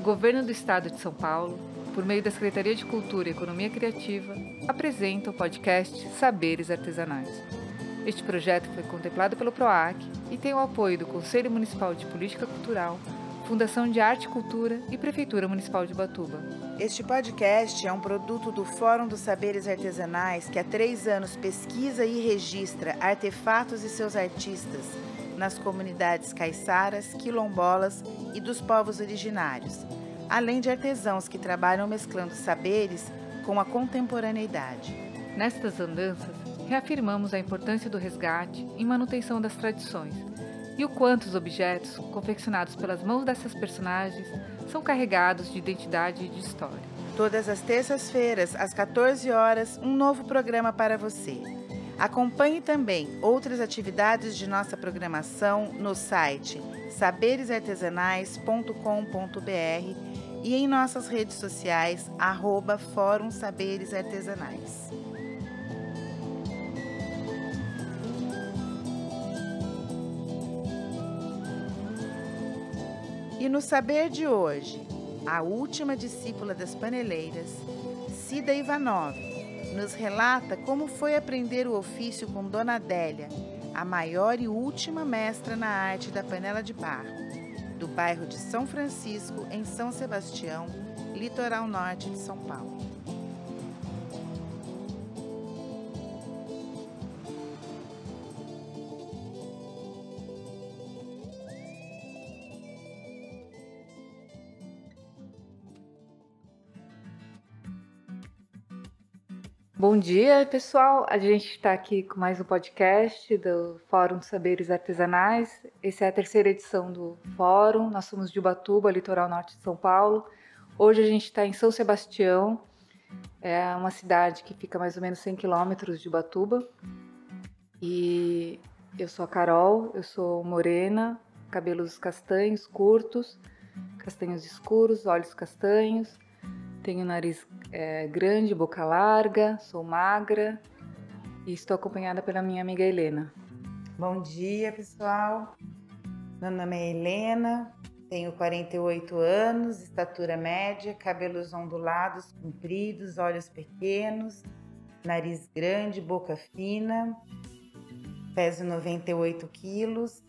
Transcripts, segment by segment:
o Governo do Estado de São Paulo, por meio da Secretaria de Cultura e Economia Criativa, apresenta o podcast Saberes Artesanais. Este projeto foi contemplado pelo PROAC e tem o apoio do Conselho Municipal de Política Cultural, Fundação de Arte e Cultura e Prefeitura Municipal de Batuba. Este podcast é um produto do Fórum dos Saberes Artesanais que há três anos pesquisa e registra artefatos e seus artistas nas comunidades caiçaras, quilombolas e dos povos originários, além de artesãos que trabalham mesclando saberes com a contemporaneidade. Nestas andanças, reafirmamos a importância do resgate e manutenção das tradições e o quanto os objetos, confeccionados pelas mãos dessas personagens, são carregados de identidade e de história. Todas as terças-feiras, às 14 horas, um novo programa para você. Acompanhe também outras atividades de nossa programação no site saberesartesanais.com.br e em nossas redes sociais, arroba Fórum Saberes Artesanais. E no saber de hoje, a última discípula das paneleiras, Cida Ivanov, nos relata como foi aprender o ofício com Dona Adélia, a maior e última mestra na arte da panela de barro, do bairro de São Francisco, em São Sebastião, litoral norte de São Paulo. Bom dia, pessoal. A gente está aqui com mais um podcast do Fórum Saberes Artesanais. Essa é a terceira edição do Fórum. Nós somos de Ubatuba, litoral norte de São Paulo. Hoje a gente está em São Sebastião, é uma cidade que fica mais ou menos 100 quilômetros de Ubatuba. E eu sou a Carol, eu sou morena, cabelos castanhos curtos, castanhos escuros, olhos castanhos, tenho nariz é, grande, boca larga, sou magra e estou acompanhada pela minha amiga Helena. Bom dia, pessoal. Meu nome é Helena, tenho 48 anos, estatura média, cabelos ondulados, compridos, olhos pequenos, nariz grande, boca fina, peso 98 quilos.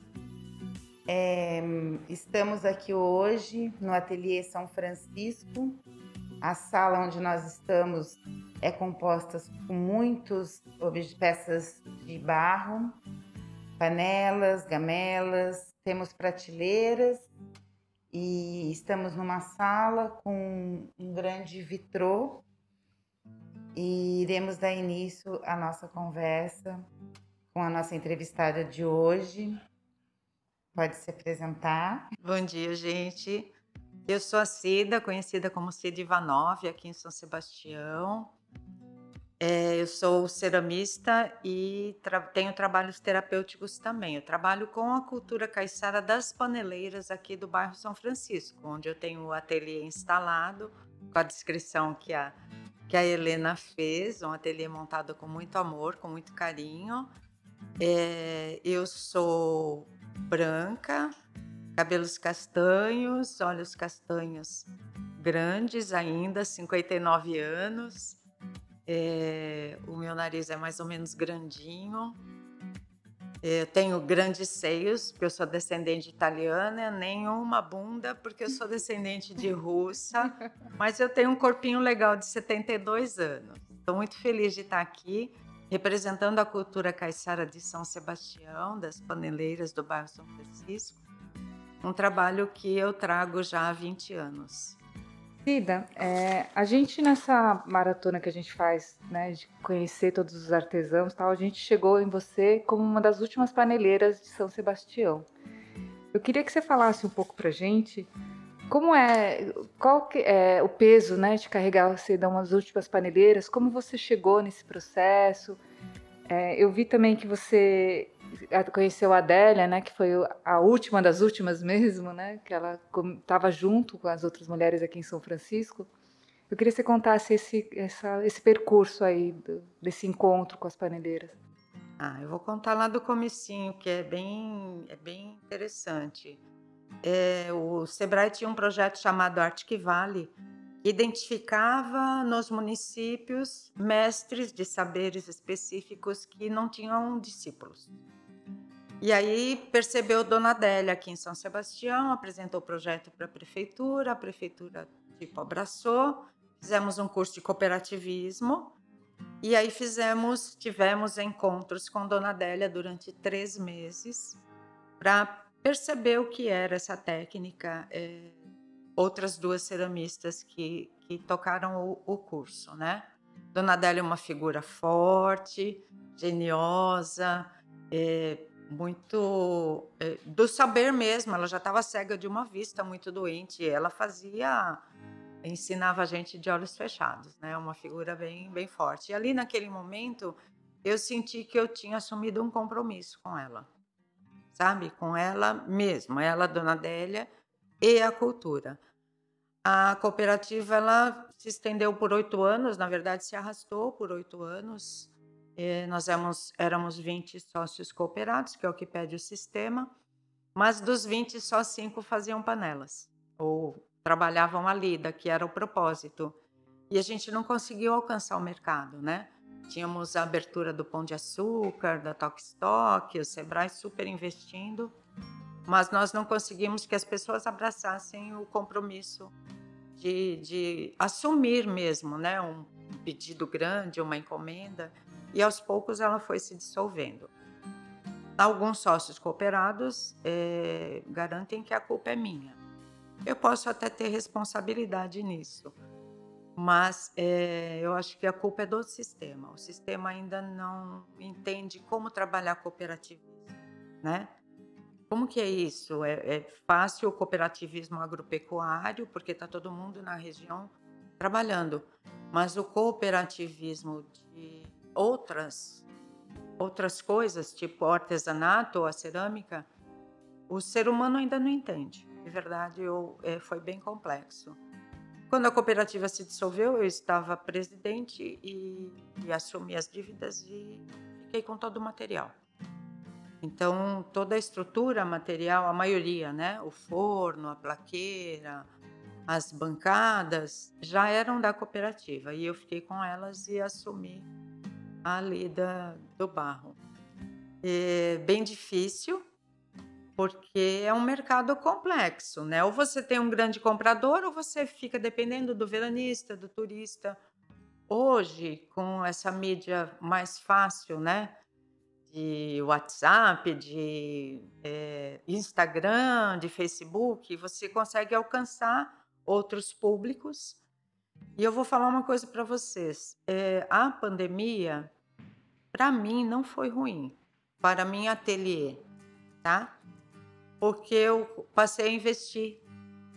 É, estamos aqui hoje no Ateliê São Francisco, a sala onde nós estamos é composta com muitas peças de barro, panelas, gamelas, temos prateleiras e estamos numa sala com um grande vitrô e iremos dar início à nossa conversa com a nossa entrevistada de hoje. Pode se apresentar. Bom dia, gente. Eu sou a Cida, conhecida como Cida Ivanov, aqui em São Sebastião. É, eu sou ceramista e tra tenho trabalhos terapêuticos também. Eu trabalho com a cultura caiçara das paneleiras aqui do bairro São Francisco, onde eu tenho o ateliê instalado, com a descrição que a, que a Helena fez, um ateliê montado com muito amor, com muito carinho. É, eu sou branca, cabelos castanhos, olhos castanhos grandes ainda, 59 anos. É, o meu nariz é mais ou menos grandinho. Eu tenho grandes seios, porque eu sou descendente italiana, nenhuma bunda, porque eu sou descendente de russa, mas eu tenho um corpinho legal de 72 anos. Estou muito feliz de estar aqui, representando a cultura caiçara de São Sebastião, das paneleiras do bairro São Francisco um trabalho que eu trago já há 20 anos. Cida, é, a gente nessa maratona que a gente faz, né, de conhecer todos os artesãos, tal, a gente chegou em você como uma das últimas paneleiras de São Sebastião. Eu queria que você falasse um pouco para gente como é, qual que é o peso, né, de carregar você dar umas últimas paneleiras, como você chegou nesse processo. É, eu vi também que você conheceu a Adélia, né, que foi a última das últimas mesmo, né, que ela estava junto com as outras mulheres aqui em São Francisco. Eu queria que você contasse esse, essa, esse percurso aí, do, desse encontro com as paneleiras. Ah, eu vou contar lá do comecinho, que é bem, é bem interessante. é, o Sebrae tinha um projeto chamado Arctic Valley, que identificava nos municípios mestres de saberes específicos que não tinham discípulos. E aí percebeu Dona Adélia aqui em São Sebastião, apresentou o projeto para a prefeitura, a prefeitura tipo abraçou, fizemos um curso de cooperativismo e aí fizemos, tivemos encontros com Dona Adélia durante três meses para perceber o que era essa técnica. É, outras duas ceramistas que, que tocaram o, o curso, né? Dona Adélia é uma figura forte, geniosa, é, muito é, do saber mesmo. Ela já estava cega de uma vista, muito doente. Ela fazia, ensinava a gente de olhos fechados, né? Uma figura bem, bem forte. E ali naquele momento eu senti que eu tinha assumido um compromisso com ela, sabe? Com ela mesmo, ela, Dona Adélia e a cultura. A cooperativa ela se estendeu por oito anos, na verdade se arrastou por oito anos. E nós éramos, éramos 20 sócios cooperados, que é o que pede o sistema, mas dos 20, só cinco faziam panelas, ou trabalhavam a lida, que era o propósito. E a gente não conseguiu alcançar o mercado, né? Tínhamos a abertura do Pão de Açúcar, da Toque Stock, o Sebrae super investindo, mas nós não conseguimos que as pessoas abraçassem o compromisso de, de assumir mesmo, né? Um pedido grande, uma encomenda e aos poucos ela foi se dissolvendo. Alguns sócios cooperados é, garantem que a culpa é minha. Eu posso até ter responsabilidade nisso, mas é, eu acho que a culpa é do sistema. O sistema ainda não entende como trabalhar cooperativismo, né? Como que é isso? É, é fácil o cooperativismo agropecuário, porque está todo mundo na região trabalhando, mas o cooperativismo de outras outras coisas, tipo o artesanato ou a cerâmica, o ser humano ainda não entende. De verdade, eu, é, foi bem complexo. Quando a cooperativa se dissolveu, eu estava presidente e, e assumi as dívidas e fiquei com todo o material. Então, toda a estrutura material, a maioria, né? O forno, a plaqueira, as bancadas, já eram da cooperativa. E eu fiquei com elas e assumi a lida do barro. É bem difícil, porque é um mercado complexo, né? Ou você tem um grande comprador, ou você fica dependendo do veranista, do turista. Hoje, com essa mídia mais fácil, né? De WhatsApp, de é, Instagram, de Facebook, você consegue alcançar outros públicos e eu vou falar uma coisa para vocês. É, a pandemia, para mim, não foi ruim. Para mim, ateliê, tá? Porque eu passei a investir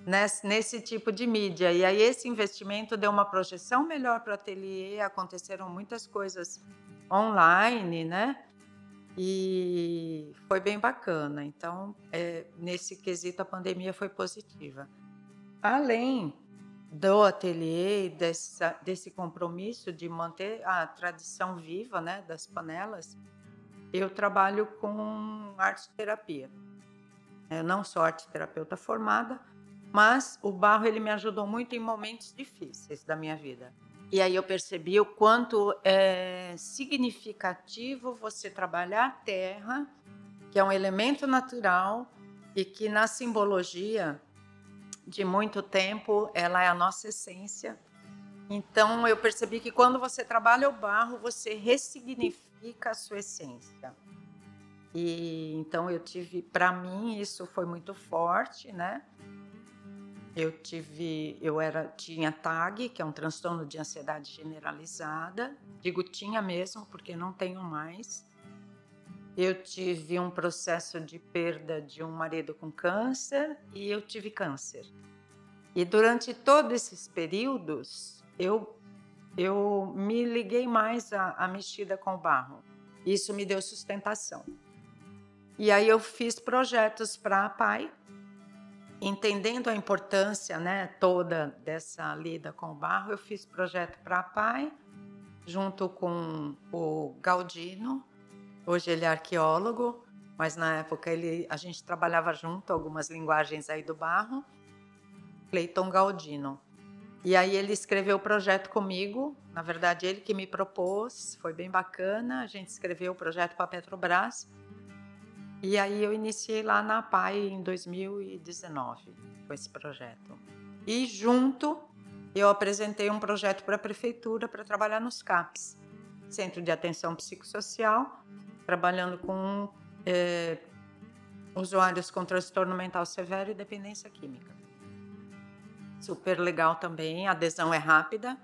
nesse, nesse tipo de mídia. E aí, esse investimento deu uma projeção melhor para o ateliê. Aconteceram muitas coisas online, né? E foi bem bacana. Então, é, nesse quesito, a pandemia foi positiva. Além do ateliê, dessa, desse compromisso de manter a tradição viva né, das panelas, eu trabalho com arte terapia. Eu não sou arte terapeuta formada, mas o barro ele me ajudou muito em momentos difíceis da minha vida. E aí eu percebi o quanto é significativo você trabalhar a terra, que é um elemento natural e que na simbologia de muito tempo, ela é a nossa essência. Então eu percebi que quando você trabalha o barro, você ressignifica a sua essência. E então eu tive, para mim isso foi muito forte, né? Eu tive, eu era tinha TAG, que é um transtorno de ansiedade generalizada. Digo tinha mesmo, porque não tenho mais. Eu tive um processo de perda de um marido com câncer e eu tive câncer. E durante todos esses períodos, eu, eu me liguei mais à, à mexida com o barro. Isso me deu sustentação. E aí eu fiz projetos para a PAI, entendendo a importância né, toda dessa lida com o barro, eu fiz projeto para a PAI, junto com o Galdino, Hoje ele é arqueólogo mas na época ele, a gente trabalhava junto algumas linguagens aí do barro. Cleiton Galdino. E aí ele escreveu o projeto comigo, na verdade ele que me propôs, foi bem bacana, a gente escreveu o projeto para a Petrobras. E aí eu iniciei lá na PAI em 2019 com esse projeto. E junto eu apresentei um projeto para a prefeitura para trabalhar nos CAPs, Centro de Atenção Psicossocial, trabalhando com é, usuários com transtorno mental severo e dependência química. Super legal também, a adesão é rápida.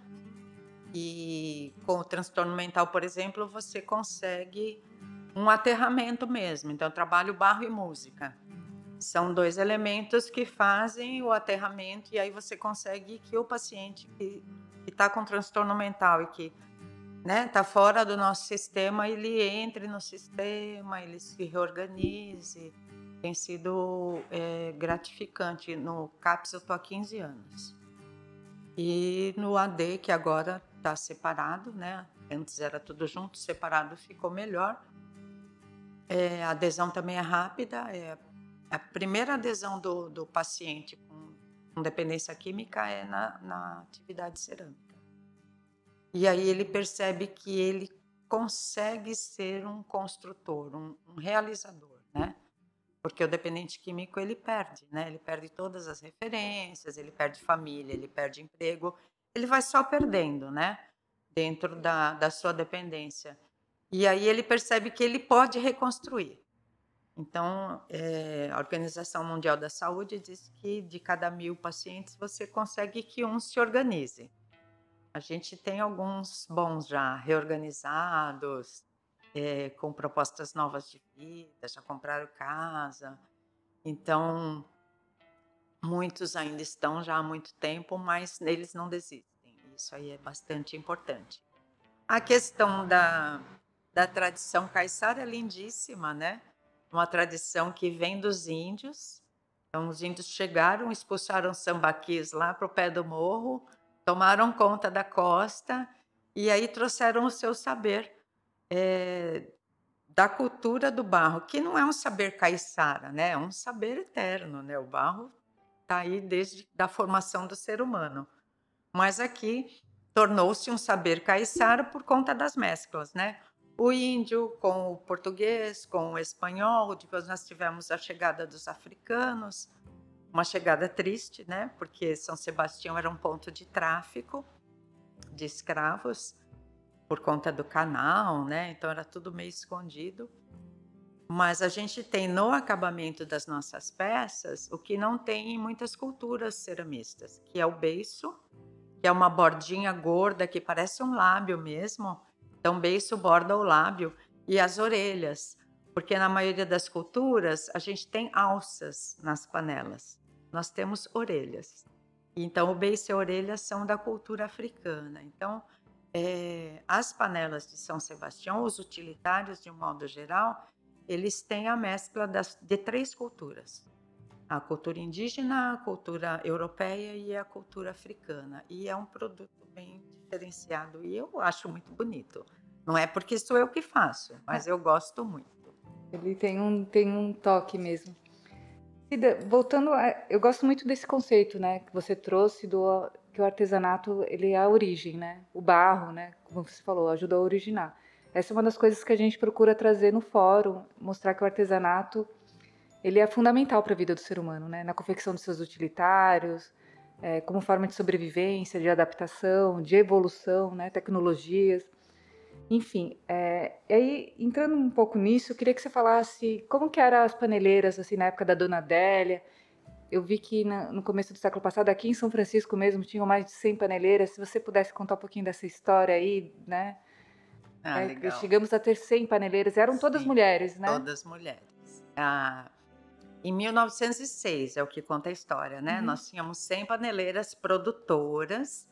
E com o transtorno mental, por exemplo, você consegue um aterramento mesmo. Então, trabalho barro e música. São dois elementos que fazem o aterramento, e aí você consegue que o paciente que está com transtorno mental e que né, tá fora do nosso sistema, ele entre no sistema, ele se reorganize. Tem sido é, gratificante. No CAPS eu estou há 15 anos. E no AD, que agora está separado, né? Antes era tudo junto, separado ficou melhor. É, a adesão também é rápida. É, a primeira adesão do, do paciente com, com, dependência química é na, na atividade cerâmica. E aí ele percebe que ele consegue ser um construtor, um, um realizador, né? Porque o dependente químico ele perde, né? Ele perde todas as referências, ele perde família, ele perde emprego, ele vai só perdendo, né? Dentro da, da sua dependência. E aí ele percebe que ele pode reconstruir. Então, é, a Organização Mundial da Saúde diz que de cada mil pacientes você consegue que um se organize. A gente tem alguns bons já reorganizados, é, com propostas novas de vida, já compraram casa. Então, muitos ainda estão já há muito tempo, mas eles não desistem. Isso aí é bastante importante. A questão da, da tradição caiçara é lindíssima, né? Uma tradição que vem dos índios. Então, os índios chegaram, expulsaram sambaquis lá para o pé do morro, tomaram conta da costa e aí trouxeram o seu saber é, da cultura do barro, que não é um saber caiçara, né? É um saber eterno, né? O barro está aí desde a formação do ser humano. Mas aqui tornou-se um saber caiçara por conta das mesclas, né? O índio com o português, com o espanhol, depois nós tivemos a chegada dos africanos, uma chegada triste, né? Porque São Sebastião era um ponto de tráfico de escravos por conta do canal, né? Então era tudo meio escondido. Mas a gente tem no acabamento das nossas peças o que não tem em muitas culturas ceramistas, que é o beiço, que é uma bordinha gorda que parece um lábio mesmo. Então, beiço borda o lábio e as orelhas, porque na maioria das culturas a gente tem alças nas panelas nós temos orelhas. Então, o beiço e a orelha são da cultura africana. Então, é, as panelas de São Sebastião, os utilitários, de um modo geral, eles têm a mescla das, de três culturas: a cultura indígena, a cultura europeia e a cultura africana. E é um produto bem diferenciado e eu acho muito bonito. Não é porque sou eu que faço, mas eu gosto muito. Ele tem um, tem um toque mesmo. Cida, voltando, a, eu gosto muito desse conceito, né, que você trouxe do que o artesanato ele é a origem, né, o barro, né, como você falou, ajuda a originar. Essa é uma das coisas que a gente procura trazer no fórum, mostrar que o artesanato ele é fundamental para a vida do ser humano, né, na confecção dos seus utilitários, é, como forma de sobrevivência, de adaptação, de evolução, né, tecnologias. Enfim, é, e aí, entrando um pouco nisso, eu queria que você falasse como que eram as paneleiras, assim, na época da Dona Adélia. Eu vi que na, no começo do século passado, aqui em São Francisco mesmo, tinham mais de 100 paneleiras. Se você pudesse contar um pouquinho dessa história aí, né? Ah, é, chegamos a ter 100 paneleiras. Eram Sim, todas mulheres, né? Todas mulheres. Ah, em 1906, é o que conta a história, né? Uhum. Nós tínhamos 100 paneleiras produtoras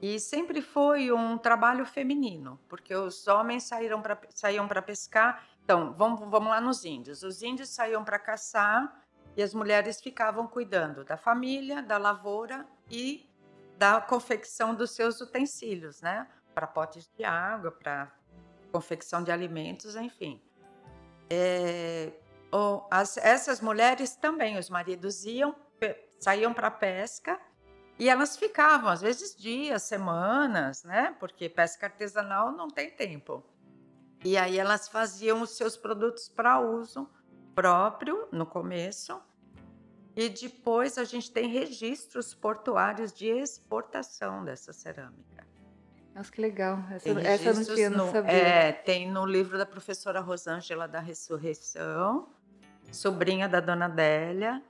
e sempre foi um trabalho feminino, porque os homens saíram saíam para pescar. Então, vamos, vamos lá nos índios. Os índios saíam para caçar e as mulheres ficavam cuidando da família, da lavoura e da confecção dos seus utensílios, né? Para potes de água, para confecção de alimentos, enfim. é, as, essas mulheres também, os maridos iam, saíam para pesca e elas ficavam, às vezes dias, semanas, né? Porque pesca artesanal não tem tempo. E aí elas faziam os seus produtos para uso próprio no começo. E depois a gente tem registros portuários de exportação dessa cerâmica. Nossa, que legal. Essa, essa não tinha, não sabia. É, tem no livro da professora Rosângela da Ressurreição, sobrinha da dona Adélia.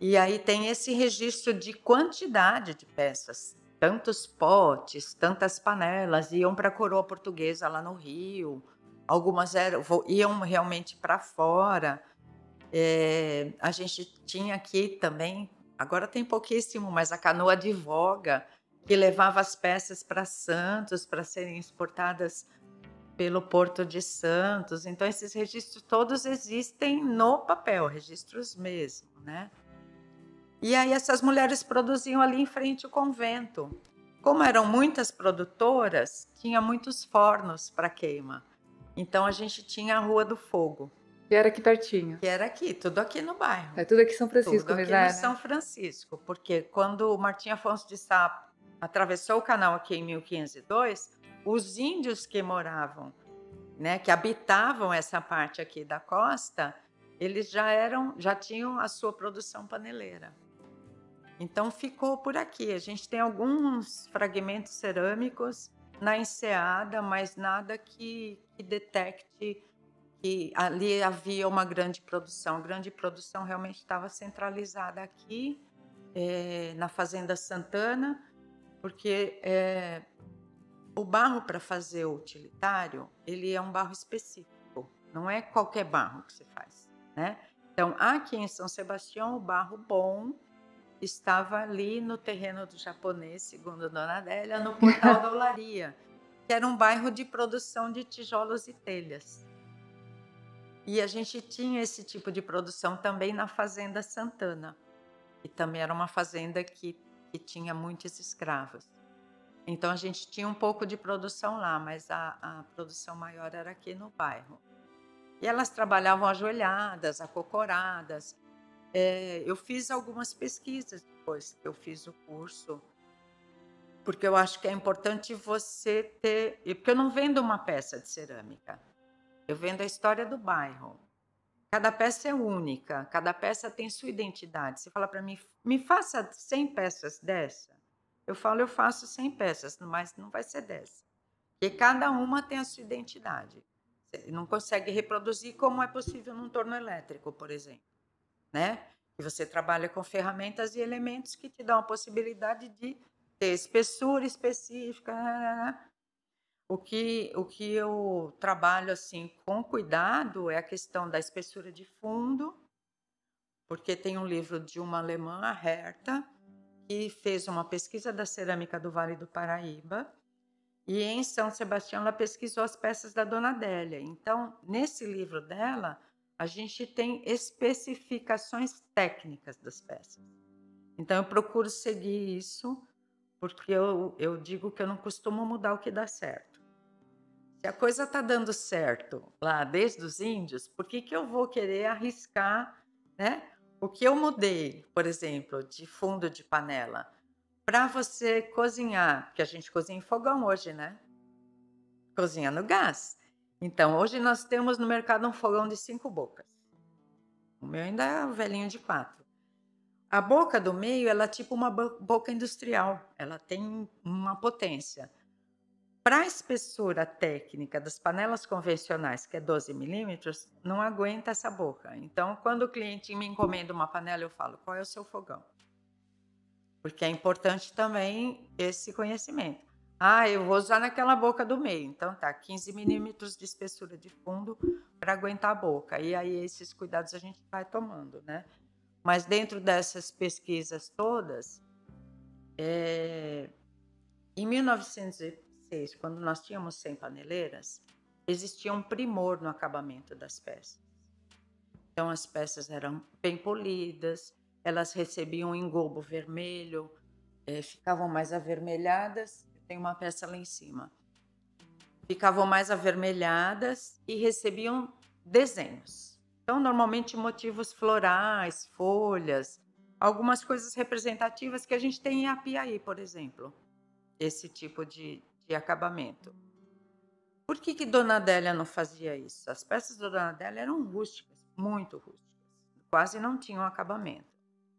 E aí tem esse registro de quantidade de peças. Tantos potes, tantas panelas, iam para a coroa portuguesa lá no Rio. Algumas eram, iam realmente para fora. É, a gente tinha aqui também, agora tem pouquíssimo, mas a canoa de voga, que levava as peças para Santos para serem exportadas pelo Porto de Santos. Então, esses registros todos existem no papel, registros mesmo, né? E aí, essas mulheres produziam ali em frente ao convento. Como eram muitas produtoras, tinha muitos fornos para queima. Então, a gente tinha a Rua do Fogo. E era aqui pertinho. Que era aqui, tudo aqui no bairro. É tudo aqui em São Francisco, tudo aqui né? São Francisco, porque quando o Martim Afonso de Sá atravessou o canal aqui em 1502, os índios que moravam, né, que habitavam essa parte aqui da costa, eles já eram, já tinham a sua produção paneleira. Então ficou por aqui. A gente tem alguns fragmentos cerâmicos na enseada, mas nada que, que detecte que ali havia uma grande produção. A grande produção realmente estava centralizada aqui, é, na Fazenda Santana, porque é, o barro para fazer o utilitário, ele é um barro específico, não é qualquer barro que se faz, né? Então, aqui em São Sebastião, o barro bom estava ali no terreno do japonês, segundo Dona Adélia, no Portal da Olaria, que era um bairro de produção de tijolos e telhas. E a gente tinha esse tipo de produção também na Fazenda Santana, que também era uma fazenda que que tinha muitos escravos. Então a gente tinha um pouco de produção lá, mas a, a produção maior era aqui no bairro. E elas trabalhavam ajoelhadas, acocoradas. É, eu fiz algumas pesquisas depois que eu fiz o curso, porque eu acho que é importante você ter. Porque eu não vendo uma peça de cerâmica, eu vendo a história do bairro. Cada peça é única, cada peça tem sua identidade. Você fala para mim, me faça 100 peças dessa. Eu falo, eu faço 100 peças, mas não vai ser dessa. Porque cada uma tem a sua identidade. Você não consegue reproduzir como é possível num torno elétrico, por exemplo. Né? E você trabalha com ferramentas e elementos que te dão a possibilidade de ter espessura específica, né, né, né. O que, o que eu trabalho assim com cuidado é a questão da espessura de fundo, porque tem um livro de uma alemã, a Herta, que fez uma pesquisa da cerâmica do Vale do Paraíba, e em São Sebastião ela pesquisou as peças da Dona Adélia. Então, nesse livro dela, a gente tem especificações técnicas das peças. Então, eu procuro seguir isso, porque eu, eu digo que eu não costumo mudar o que dá certo. Se a coisa está dando certo lá desde os índios, por que, que eu vou querer arriscar, né? O que eu mudei, por exemplo, de fundo de panela, para você cozinhar, que a gente cozinha em fogão hoje, né? Cozinha no gás. Então, hoje nós temos no mercado um fogão de cinco bocas. O meu ainda é o velhinho de quatro. A boca do meio, ela é tipo uma boca industrial. Ela tem uma potência. Para a espessura técnica das panelas convencionais, que é 12 milímetros, não aguenta essa boca. Então, quando o cliente me encomenda uma panela, eu falo: qual é o seu fogão? Porque é importante também esse conhecimento. Ah, eu vou usar naquela boca do meio. Então, tá, 15 milímetros de espessura de fundo para aguentar a boca. E aí, esses cuidados a gente vai tomando, né? Mas dentro dessas pesquisas todas, é, em 1900 2016, quando nós tínhamos 100 paneleiras, existia um primor no acabamento das peças. Então, as peças eram bem polidas, elas recebiam um engobo vermelho, é, ficavam mais avermelhadas. Tem uma peça lá em cima. Ficavam mais avermelhadas e recebiam desenhos. Então, normalmente motivos florais, folhas, algumas coisas representativas que a gente tem em Apiaí, por exemplo. Esse tipo de, de acabamento. Por que, que Dona Adélia não fazia isso? As peças da Dona Adélia eram rústicas, muito rústicas. Quase não tinham acabamento.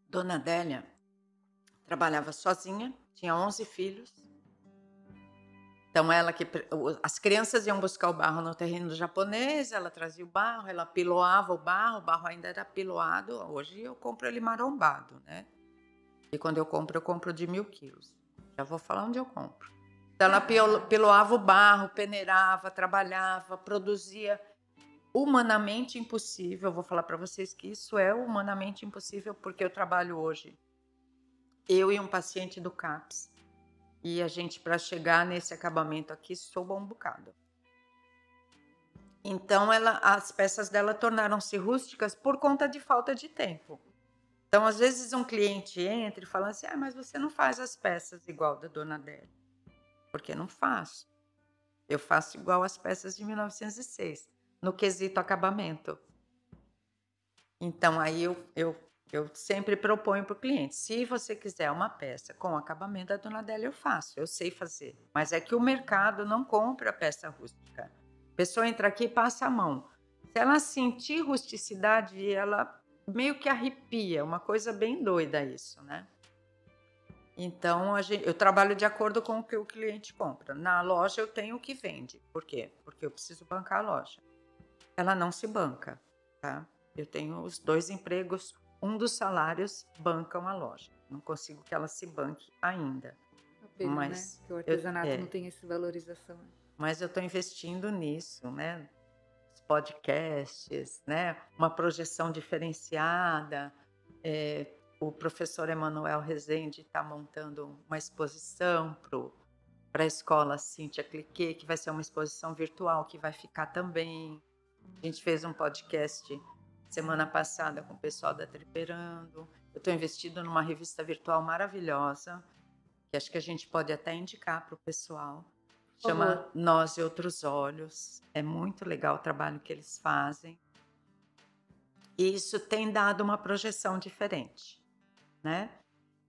Dona Adélia trabalhava sozinha, tinha 11 filhos. Então ela que as crianças iam buscar o barro no terreno japonês, ela trazia o barro, ela piloava o barro, o barro ainda era piloado. Hoje eu compro ele marombado, né? E quando eu compro, eu compro de mil quilos. Já vou falar onde eu compro. Então ela piloava o barro, peneirava, trabalhava, produzia humanamente impossível. Eu vou falar para vocês que isso é humanamente impossível porque eu trabalho hoje eu e um paciente do CAPS. E a gente, para chegar nesse acabamento aqui, soube um bocado. Então, ela, as peças dela tornaram-se rústicas por conta de falta de tempo. Então, às vezes, um cliente entra e fala assim: ah, mas você não faz as peças igual da Dona Adélia. Porque não faço. Eu faço igual as peças de 1906, no quesito acabamento. Então, aí eu, eu eu sempre proponho para o cliente: se você quiser uma peça com acabamento da Dona Adélia, eu faço, eu sei fazer. Mas é que o mercado não compra peça rústica. A pessoa entra aqui e passa a mão. Se ela sentir rusticidade, ela meio que arrepia, uma coisa bem doida isso, né? Então, gente, eu trabalho de acordo com o que o cliente compra. Na loja eu tenho o que vende. Por quê? Porque eu preciso bancar a loja. Ela não se banca, tá? Eu tenho os dois empregos um dos salários bancam a loja. Não consigo que ela se banque ainda. Pena, mas né? Que o artesanato eu, é, não tem essa valorização. Mas eu estou investindo nisso, né? Os podcasts, né? Uma projeção diferenciada. É, o professor Emanuel Rezende está montando uma exposição para a escola Cíntia Cliquet, que vai ser uma exposição virtual que vai ficar também. A gente fez um podcast semana passada com o pessoal da Triperando. Eu estou investido numa revista virtual maravilhosa, que acho que a gente pode até indicar para o pessoal. Chama uhum. Nós e Outros Olhos. É muito legal o trabalho que eles fazem. E isso tem dado uma projeção diferente, né?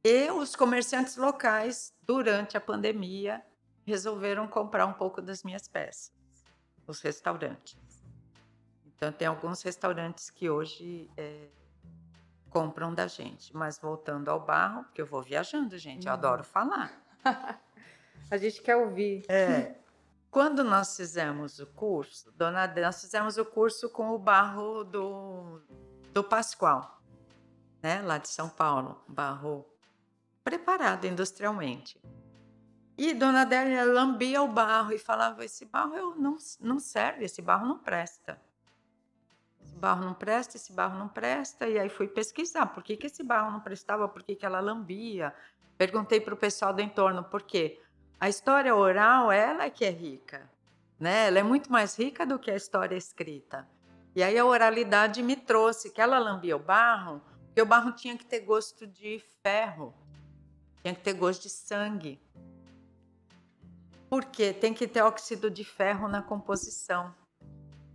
E os comerciantes locais, durante a pandemia, resolveram comprar um pouco das minhas peças, os restaurantes. Então, tem alguns restaurantes que hoje é, compram da gente. Mas voltando ao barro, porque eu vou viajando, gente, eu adoro falar. A gente quer ouvir. É. Quando nós fizemos o curso, dona, nós fizemos o curso com o barro do, do Pascoal, né? lá de São Paulo, barro preparado industrialmente. E Dona Adélia lambia o barro e falava: esse barro eu não, não serve, esse barro não presta barro não presta, esse barro não presta. E aí fui pesquisar por que, que esse barro não prestava, por que, que ela lambia. Perguntei para o pessoal do entorno por quê. A história oral, ela é que é rica. Né? Ela é muito mais rica do que a história escrita. E aí a oralidade me trouxe que ela lambia o barro, porque o barro tinha que ter gosto de ferro, tinha que ter gosto de sangue. Porque tem que ter óxido de ferro na composição.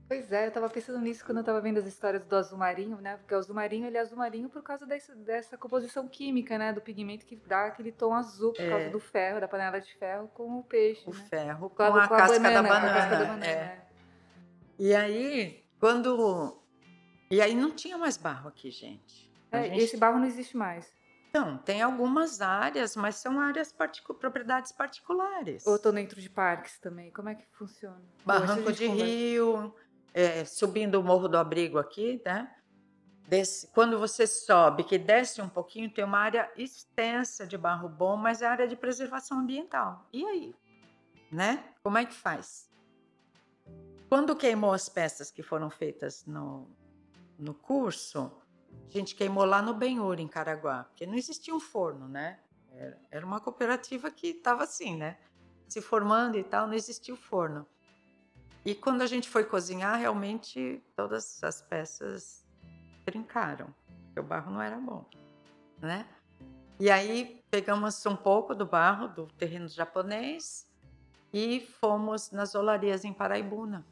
Pois é, eu tava pensando nisso quando eu tava vendo as histórias do azul marinho, né? Porque o azul marinho, ele é azul marinho por causa desse, dessa composição química, né? Do pigmento que dá aquele tom azul por é. causa do ferro, da panela de ferro com o peixe. O né? ferro com, com, a, a, com a, casca banana, banana, a, casca da banana. É. é. E aí, quando. E aí não tinha mais barro aqui, gente. É, gente... Esse barro não existe mais. Não, tem algumas áreas, mas são áreas particu propriedades particulares. Ou estou dentro de parques também. Como é que funciona? Barranco de conversa. Rio, é, subindo o Morro do Abrigo aqui, né? Desse, quando você sobe, que desce um pouquinho, tem uma área extensa de barro bom, mas é área de preservação ambiental. E aí? Né? Como é que faz? Quando queimou as peças que foram feitas no, no curso, a gente queimou lá no Benhur, em Caraguá, porque não existia um forno, né? Era uma cooperativa que estava assim, né? Se formando e tal, não existia o forno. E quando a gente foi cozinhar, realmente todas as peças trincaram, porque o barro não era bom, né? E aí pegamos um pouco do barro do terreno japonês e fomos nas olarias em Paraibuna.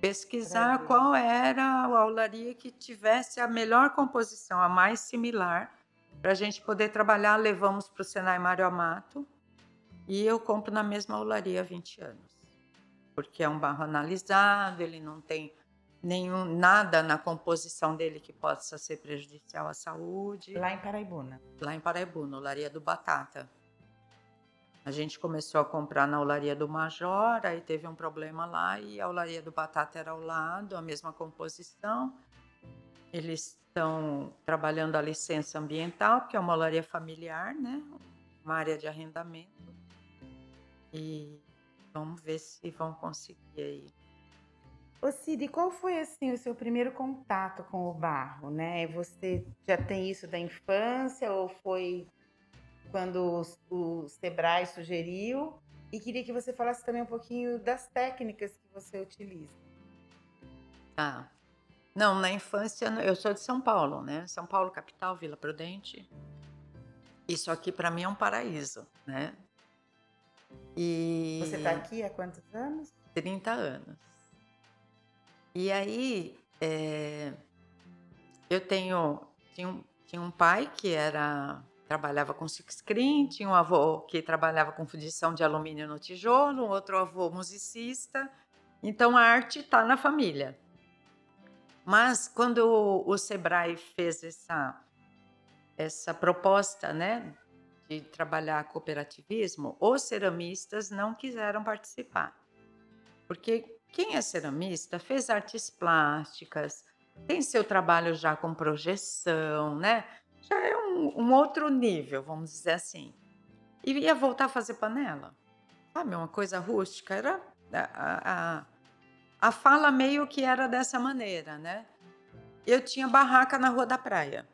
pesquisar ver. qual era a olaria que tivesse a melhor composição, a mais similar, para a gente poder trabalhar. Levamos para o Senai Mário Amato e eu compro na mesma olaria há 20 anos, porque é um barro analisado, ele não tem nenhum nada na composição dele que possa ser prejudicial à saúde. Lá em Paraibuna. Lá em Paraibuna, olaria do Batata. A gente começou a comprar na olaria do Major, aí teve um problema lá e a olaria do Batata era ao lado, a mesma composição. Eles estão trabalhando a licença ambiental, porque é uma olaria familiar, né? Uma área de arrendamento. E vamos ver se vão conseguir aí. Ô Cid, qual foi assim o seu primeiro contato com o barro, né? Você já tem isso da infância ou foi quando o Sebrae sugeriu? E queria que você falasse também um pouquinho das técnicas que você utiliza. Ah, não, na infância eu sou de São Paulo, né? São Paulo, capital, Vila Prudente. Isso aqui para mim é um paraíso, né? E Você está aqui há quantos anos? 30 anos. E aí, é, eu tenho tinha um, tinha um pai que era trabalhava com silk screen, tinha um avô que trabalhava com fundição de alumínio no tijolo, um outro avô musicista. Então a arte está na família. Mas quando o, o Sebrae fez essa essa proposta, né, de trabalhar cooperativismo, os ceramistas não quiseram participar. Porque quem é ceramista fez artes plásticas, tem seu trabalho já com projeção, né? Já é um, um outro nível, vamos dizer assim. E ia voltar a fazer panela. Sabe, uma coisa rústica. Era a, a, a fala meio que era dessa maneira, né? Eu tinha barraca na Rua da Praia.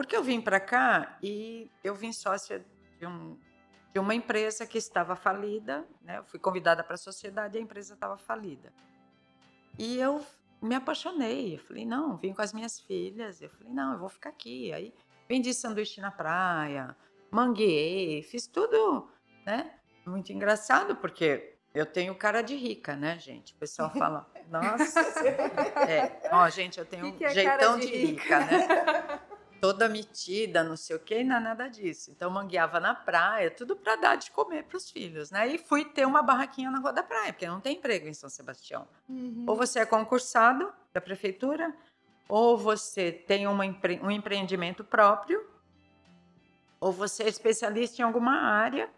Porque eu vim para cá e eu vim sócia de, um, de uma empresa que estava falida, né? Eu fui convidada para a sociedade e a empresa estava falida. E eu me apaixonei. Eu falei, não, vim com as minhas filhas. Eu falei, não, eu vou ficar aqui. Aí vendi sanduíche na praia, manguei, fiz tudo, né? Muito engraçado, porque eu tenho cara de rica, né, gente? O pessoal fala, nossa, é, ó, gente, eu tenho Que que é um jeitão de, de rica, né? Toda metida, não sei o quê, e não é nada disso. Então, mangueava na praia, tudo para dar de comer para os filhos, né? E fui ter uma barraquinha na Rua da Praia, porque não tem emprego em São Sebastião. Ou você é concursado da prefeitura, ou você tem empre- um empreendimento próprio, ou você é especialista em alguma área.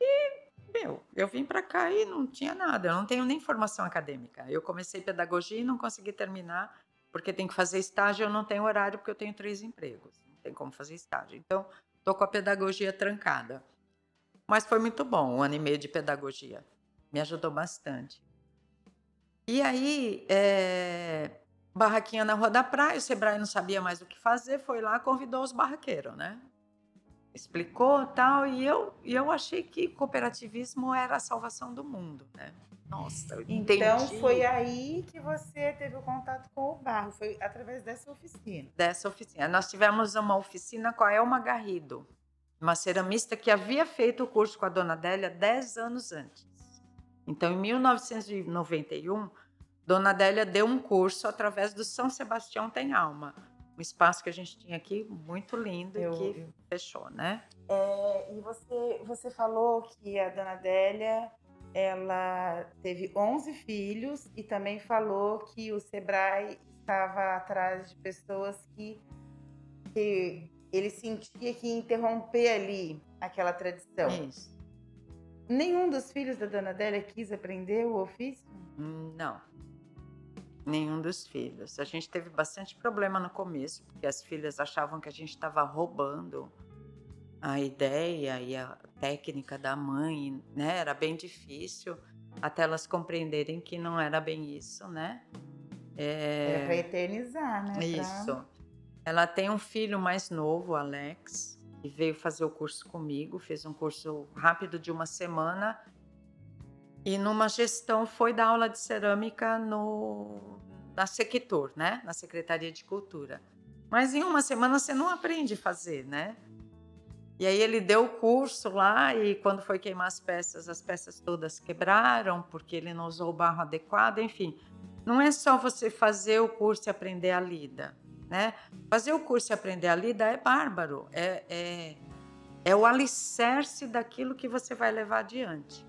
E, meu, eu vim para cá e não tinha nada, eu não tenho nem formação acadêmica. Eu comecei pedagogia e não consegui terminar, porque tem que fazer estágio, eu não tenho horário, porque eu tenho três empregos. Não tem como fazer estágio. Então, estou com a pedagogia trancada. Mas foi muito bom, um ano e meio de pedagogia. Me ajudou bastante. E aí, é, barraquinha na Rua da Praia, o Sebrae não sabia mais o que fazer, foi lá convidou os barraqueiros, né? Explicou tal, e eu, e eu achei que cooperativismo era a salvação do mundo, né? Nossa, eu entendi Então foi aí que você teve o contato com o barro, foi através dessa oficina. dessa oficina. Nós tivemos uma oficina com a Elma Garrido, uma ceramista que havia feito o curso com a dona Adélia 10 anos antes. Então, em 1991, Dona Adélia deu um curso através do São Sebastião Tem Alma, um espaço que a gente tinha aqui muito lindo Eu- e que eu- fechou, né? É, e você, você falou que a dona Adélia ela teve 11 filhos e também falou que o Sebrae estava atrás de pessoas que, que ele sentia que interromper ali aquela tradição. Isso. Nenhum dos filhos da dona Adélia quis aprender o ofício? Não. Nenhum dos filhos. A gente teve bastante problema no começo, porque as filhas achavam que a gente estava roubando a ideia e a técnica da mãe, né? Era bem difícil até elas compreenderem que não era bem isso, né? Era para eternizar, né? Pra- Isso. Ela tem um filho mais novo, Alex, que veio fazer o curso comigo, fez um curso rápido de uma semana. E numa gestão foi dar aula de cerâmica no, na Sequitur, né? Na Secretaria de Cultura. Mas em uma semana você não aprende a fazer, né? E aí ele deu o curso lá e quando foi queimar as peças, as peças todas quebraram porque ele não usou o barro adequado, enfim. não é só você fazer o curso e aprender a lida, né? Fazer o curso e aprender a lida é bárbaro, é, é, é o alicerce daquilo que você vai levar adiante.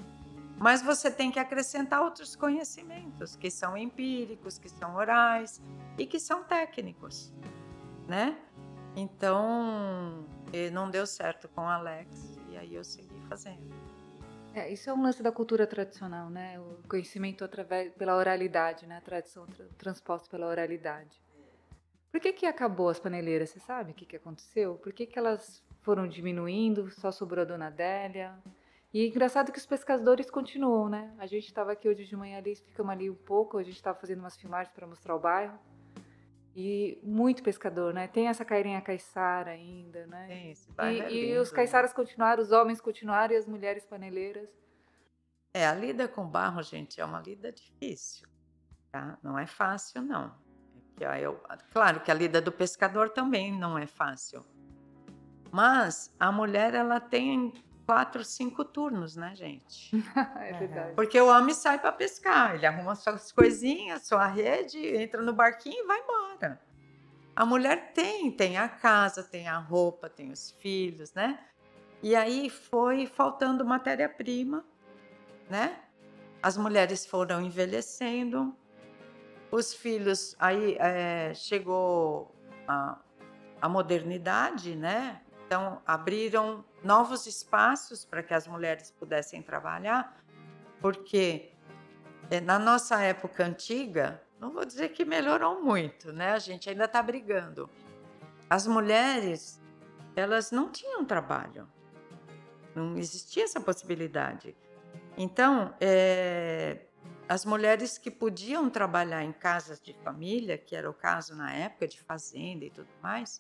Mas você tem que acrescentar outros conhecimentos que são empíricos, que são orais e que são técnicos, né? Então, não deu certo com o Alex e aí eu segui fazendo. É, isso é um lance da cultura tradicional, né? O conhecimento através pela oralidade, né? A tradição tra transposta pela oralidade. Por que que acabou as paneleiras? Você sabe o que que aconteceu? Por que que elas foram diminuindo? Só sobrou a Dona Adélia? E é engraçado que os pescadores continuam, né? A gente estava aqui hoje de manhã ali, ficamos ali um pouco, a gente estava fazendo umas filmagens para mostrar o bairro. E muito pescador, né? Tem essa cairinha caiçara ainda, né? Tem, esse bairro E, é e lindo, os né? caiçaras continuaram, os homens continuaram e as mulheres paneleiras. É, a lida com barro, gente, é uma lida difícil, tá? Não é fácil, não. É eu- claro que a lida do pescador também não é fácil. Mas a mulher, ela tem quatro, cinco turnos, né, gente? é verdade. Porque o homem sai para pescar, ele arruma suas coisinhas, sua rede, entra no barquinho e vai embora. A mulher tem, tem a casa, tem a roupa, tem os filhos, né? E aí foi faltando matéria-prima, né? As mulheres foram envelhecendo, os filhos, aí eh, chegou a, a modernidade, né? Então abriram novos espaços para que as mulheres pudessem trabalhar, porque eh, na nossa época antiga, não vou dizer que melhorou muito, né? A gente ainda está brigando. As mulheres, elas não tinham trabalho, não existia essa possibilidade. Então, eh, as mulheres que podiam trabalhar em casas de família, que era o caso na época de fazenda e tudo mais,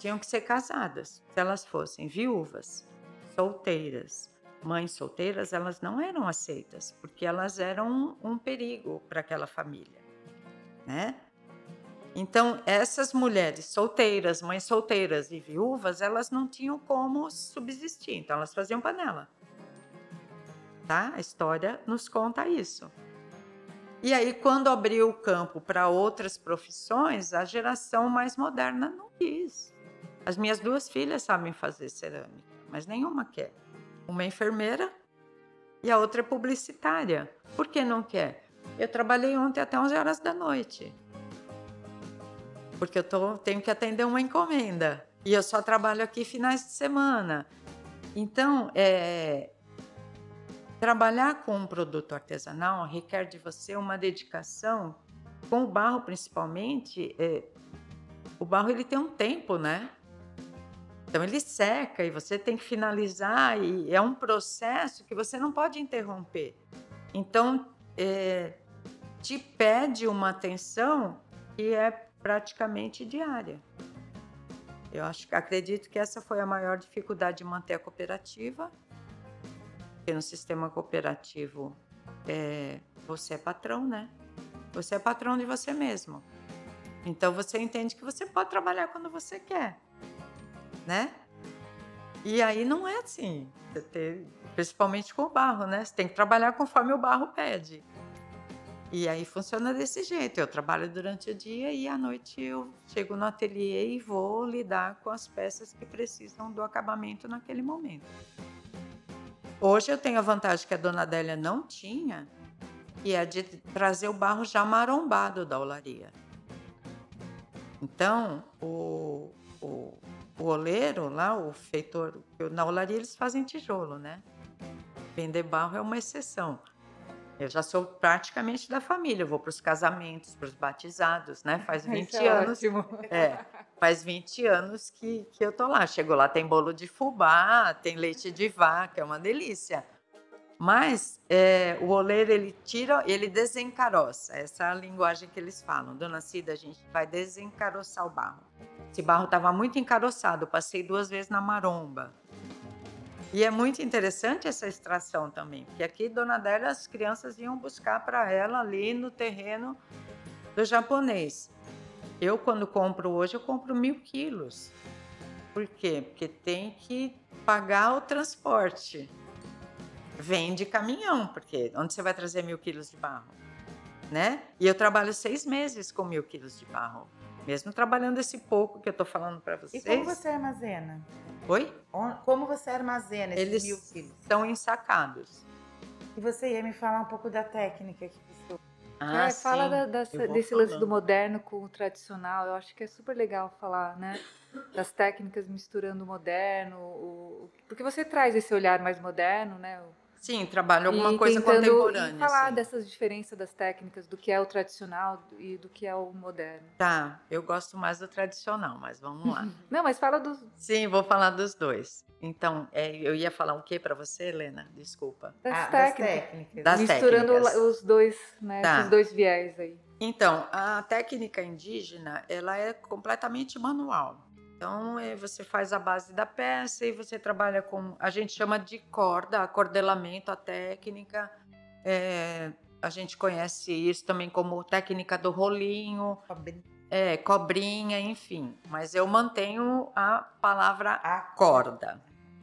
tinham que ser casadas. Se elas fossem viúvas, solteiras, mães solteiras, elas não eram aceitas, porque elas eram um, perigo para aquela família, né? Então, essas mulheres solteiras, mães solteiras e viúvas, elas não tinham como subsistir, então elas faziam panela. Tá? A história nos conta isso. E aí, quando abriu o campo para outras profissões, a geração mais moderna não quis. As minhas duas filhas sabem fazer cerâmica, mas nenhuma quer. Uma é enfermeira e a outra é publicitária. Por que não quer? Eu trabalhei ontem até 11 horas da noite. Porque eu tô, tenho que atender uma encomenda. E eu só trabalho aqui finais de semana. Então, é, trabalhar com um produto artesanal requer de você uma dedicação. Com o barro, principalmente, é, o barro ele tem um tempo, né? Então ele seca e você tem que finalizar e é um processo que você não pode interromper. Então é, te pede uma atenção que é praticamente diária. Eu acho acredito que essa foi a maior dificuldade de manter a cooperativa, porque no sistema cooperativo é, você é patrão, né? Você é patrão de você mesmo. Então você entende que você pode trabalhar quando você quer, né? E aí não é assim. Principalmente com o barro, né? Você tem que trabalhar conforme o barro pede. E aí funciona desse jeito. Eu trabalho durante o dia e à noite eu chego no ateliê e vou lidar com as peças que precisam do acabamento naquele momento. Hoje eu tenho a vantagem que a dona Adélia não tinha, que é de trazer o barro já marombado da olaria. Então, o, o, o oleiro lá, o feitor, na olaria eles fazem tijolo, né? Vender barro é uma exceção. Eu já sou praticamente da família, eu vou para os casamentos, para os batizados, né? Faz 20 Isso é anos. ótimo. É, faz 20 anos que, que eu tô lá. Chego lá, tem bolo de fubá, tem leite de vaca, é uma delícia. Mas é, o oleiro, ele tira, ele desencaroça. Essa é a linguagem que eles falam. Dona Cida, a gente vai desencaroçar o barro. Esse barro estava muito encaroçado, passei duas vezes na maromba. E é muito interessante essa extração também, porque aqui, Dona Adélia, as crianças iam buscar para ela ali no terreno do japonês. Eu, quando compro hoje, eu compro mil quilos. Por quê? Porque tem que pagar o transporte. Vem de caminhão, porque onde você vai trazer mil quilos de barro? né? E eu trabalho seis meses com mil quilos de barro. Mesmo trabalhando esse pouco que eu tô falando para vocês. E como você armazena? Oi? Como você armazena esses Eles mil quilos? estão ensacados. E você ia me falar um pouco da técnica que você. Ah, É, fala da- desse lance do falando. moderno com o tradicional. Eu acho que é super legal falar, né? Das técnicas misturando o moderno, o- porque você traz esse olhar mais moderno, né? o- Sim, trabalho alguma e coisa contemporânea. E falar assim. dessas diferenças das técnicas, do que é o tradicional e do que é o moderno. Tá, eu gosto mais do tradicional, mas vamos lá. Não, mas fala dos, Sim, vou falar dos dois. Então, é, eu ia falar o que para você, Helena? Desculpa. das Ah, técnicas. técnicas. Das misturando técnicas. os dois, né? Tá. Esses dois viés aí. Então, a técnica indígena, ela é completamente manual. Então, é, você faz a base da peça e você trabalha com, a gente chama de corda, acordelamento, a técnica. É, a gente conhece isso também como técnica do rolinho, é, cobrinha, enfim. Mas eu mantenho a palavra A corda,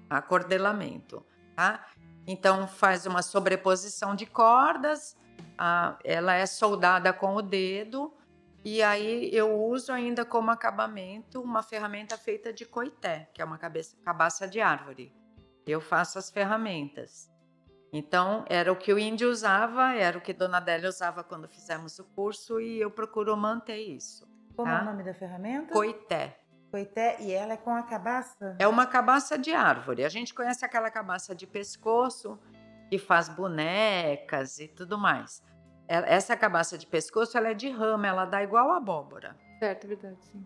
acordelamento, tá? Então faz uma sobreposição de cordas, a- ela é soldada com o dedo e aí eu uso ainda como acabamento uma ferramenta feita de coité, que é uma cabeça, cabaça de árvore. Eu faço as ferramentas. Então era o que o índio usava, era o que Dona Adélia usava quando fizemos o curso e eu procuro manter isso. Como é tá? o nome da ferramenta? Coité. Coité. E ela é com a cabaça? É uma cabaça de árvore. A gente conhece aquela cabaça de pescoço que faz bonecas e tudo mais. Essa cabaça de pescoço ela é de rama, ela dá igual a abóbora. Certo, é verdade, sim.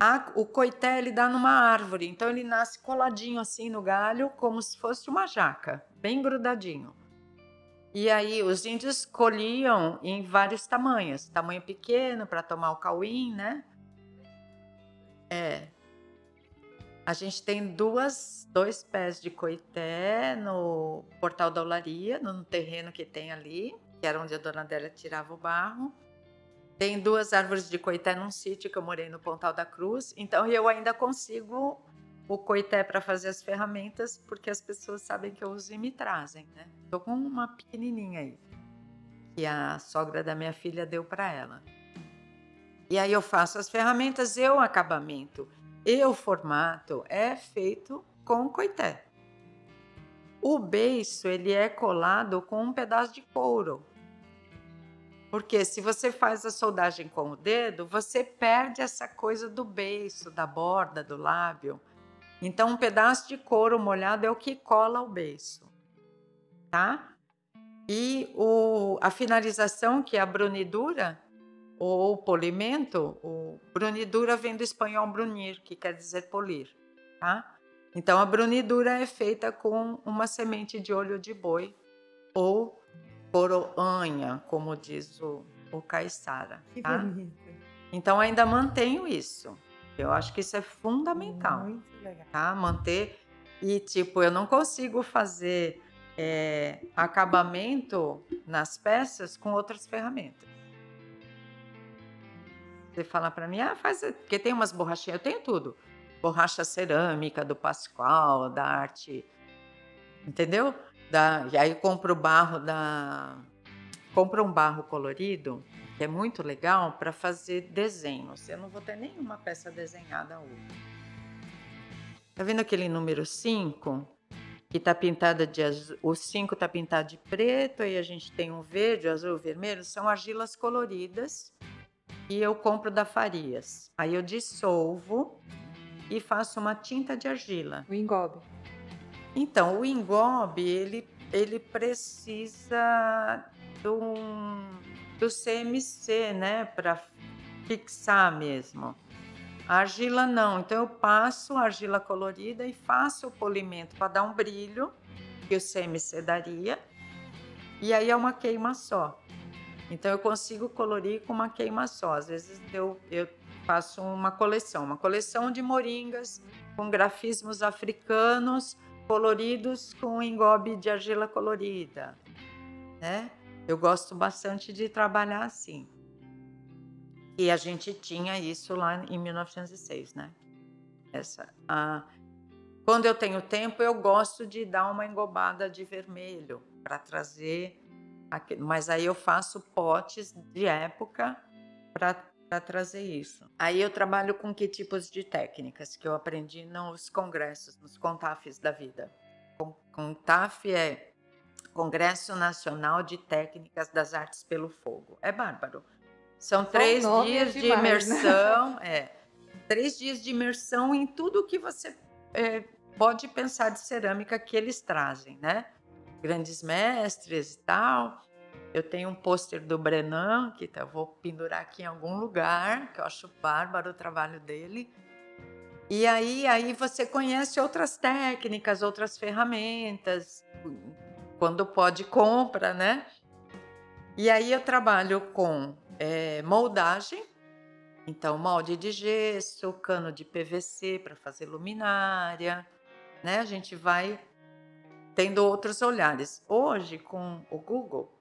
A- o coité ele dá numa árvore, então ele nasce coladinho assim no galho, como se fosse uma jaca, bem grudadinho. E aí os índios colhiam em vários tamanhos, tamanho pequeno para tomar o cauim, né? É. A gente tem duas, dois pés de coité no portal da olaria, no terreno que tem ali, que era onde a dona Adélia tirava o barro. Tem duas árvores de coité num sítio que eu morei no Pontal da Cruz, então eu ainda consigo o coité para fazer as ferramentas, porque as pessoas sabem que eu uso e me trazem, né? Tô com uma pequenininha aí, que a sogra da minha filha deu para ela. E aí eu faço as ferramentas e o acabamento e o formato é feito com coité. O beiço ele é colado com um pedaço de couro. Porque se você faz a soldagem com o dedo, você perde essa coisa do beiço, da borda, do lábio. Então, um pedaço de couro molhado é o que cola o beiço, tá? E o, a finalização, que é a brunidura, ou polimento, o brunidura vem do espanhol brunir, que quer dizer polir, tá? Então, a brunidura é feita com uma semente de olho de boi ou coroanha, como diz o, o caiçara, Que tá? bonito. Então, ainda mantenho isso. Eu acho que isso é fundamental Muito legal. tá? Manter. E, tipo, eu não consigo fazer é, acabamento nas peças com outras ferramentas. Você fala para mim, ah, faz. Porque tem umas borrachinhas, eu tenho tudo. Borracha cerâmica do Pascoal, da arte. Entendeu? Da, e aí compro barro da. Compro um barro colorido, que é muito legal, para fazer desenhos. Eu não vou ter nenhuma peça desenhada hoje. Tá vendo aquele número 5? Que tá pintada de azul. O 5 tá pintado de preto, aí a gente tem um verde, azul, vermelho. São argilas coloridas e eu compro da Farias. Aí eu dissolvo e faço uma tinta de argila. O engobe. Então, o engobe, ele, ele precisa do, do CMC, né? Para fixar mesmo. A argila não. Então, eu passo a argila colorida e faço o polimento para dar um brilho que o CMC daria. E aí é uma queima só. Então, eu consigo colorir com uma queima só. Às vezes, eu, eu faço uma coleção. Uma coleção de moringas com grafismos africanos coloridos com engobe de argila colorida, né? Eu gosto bastante de trabalhar assim. E a gente tinha isso lá em 1906, né? Essa, a... Quando eu tenho tempo, eu gosto de dar uma engobada de vermelho para trazer Mas aí eu faço potes de época para trazer isso. Aí eu trabalho com que tipos de técnicas que eu aprendi nos congressos, nos CONTAFs da vida. CONTAF é Congresso Nacional de Técnicas das Artes pelo Fogo. É bárbaro. São três dias de demais, né? imersão, né? é, três dias de imersão em tudo que você é, pode pensar de cerâmica que eles trazem, né? Grandes mestres e tal. Eu tenho um pôster do Brenan, que eu vou pendurar aqui em algum lugar, que eu acho bárbaro o trabalho dele. E aí, aí você conhece outras técnicas, outras ferramentas, quando pode compra, né? E aí eu trabalho com é, moldagem, então molde de gesso, cano de PVC para fazer luminária, né? A gente vai tendo outros olhares. Hoje com o Google,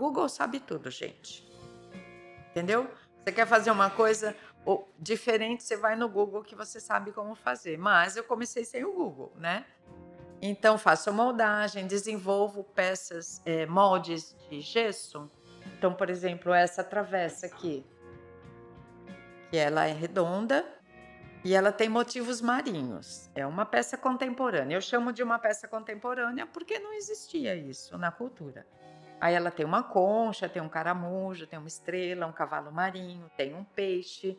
Google sabe tudo, gente. Entendeu? Você quer fazer uma coisa diferente, você vai no Google que você sabe como fazer. Mas eu comecei sem o Google, né? Então, faço moldagem, desenvolvo peças, é, moldes de gesso. Então, por exemplo, essa travessa aqui, que ela é redonda e ela tem motivos marinhos. É uma peça contemporânea. Eu chamo de uma peça contemporânea porque não existia isso na cultura. Aí ela tem uma concha, tem um caramujo, tem uma estrela, um cavalo marinho, tem um peixe.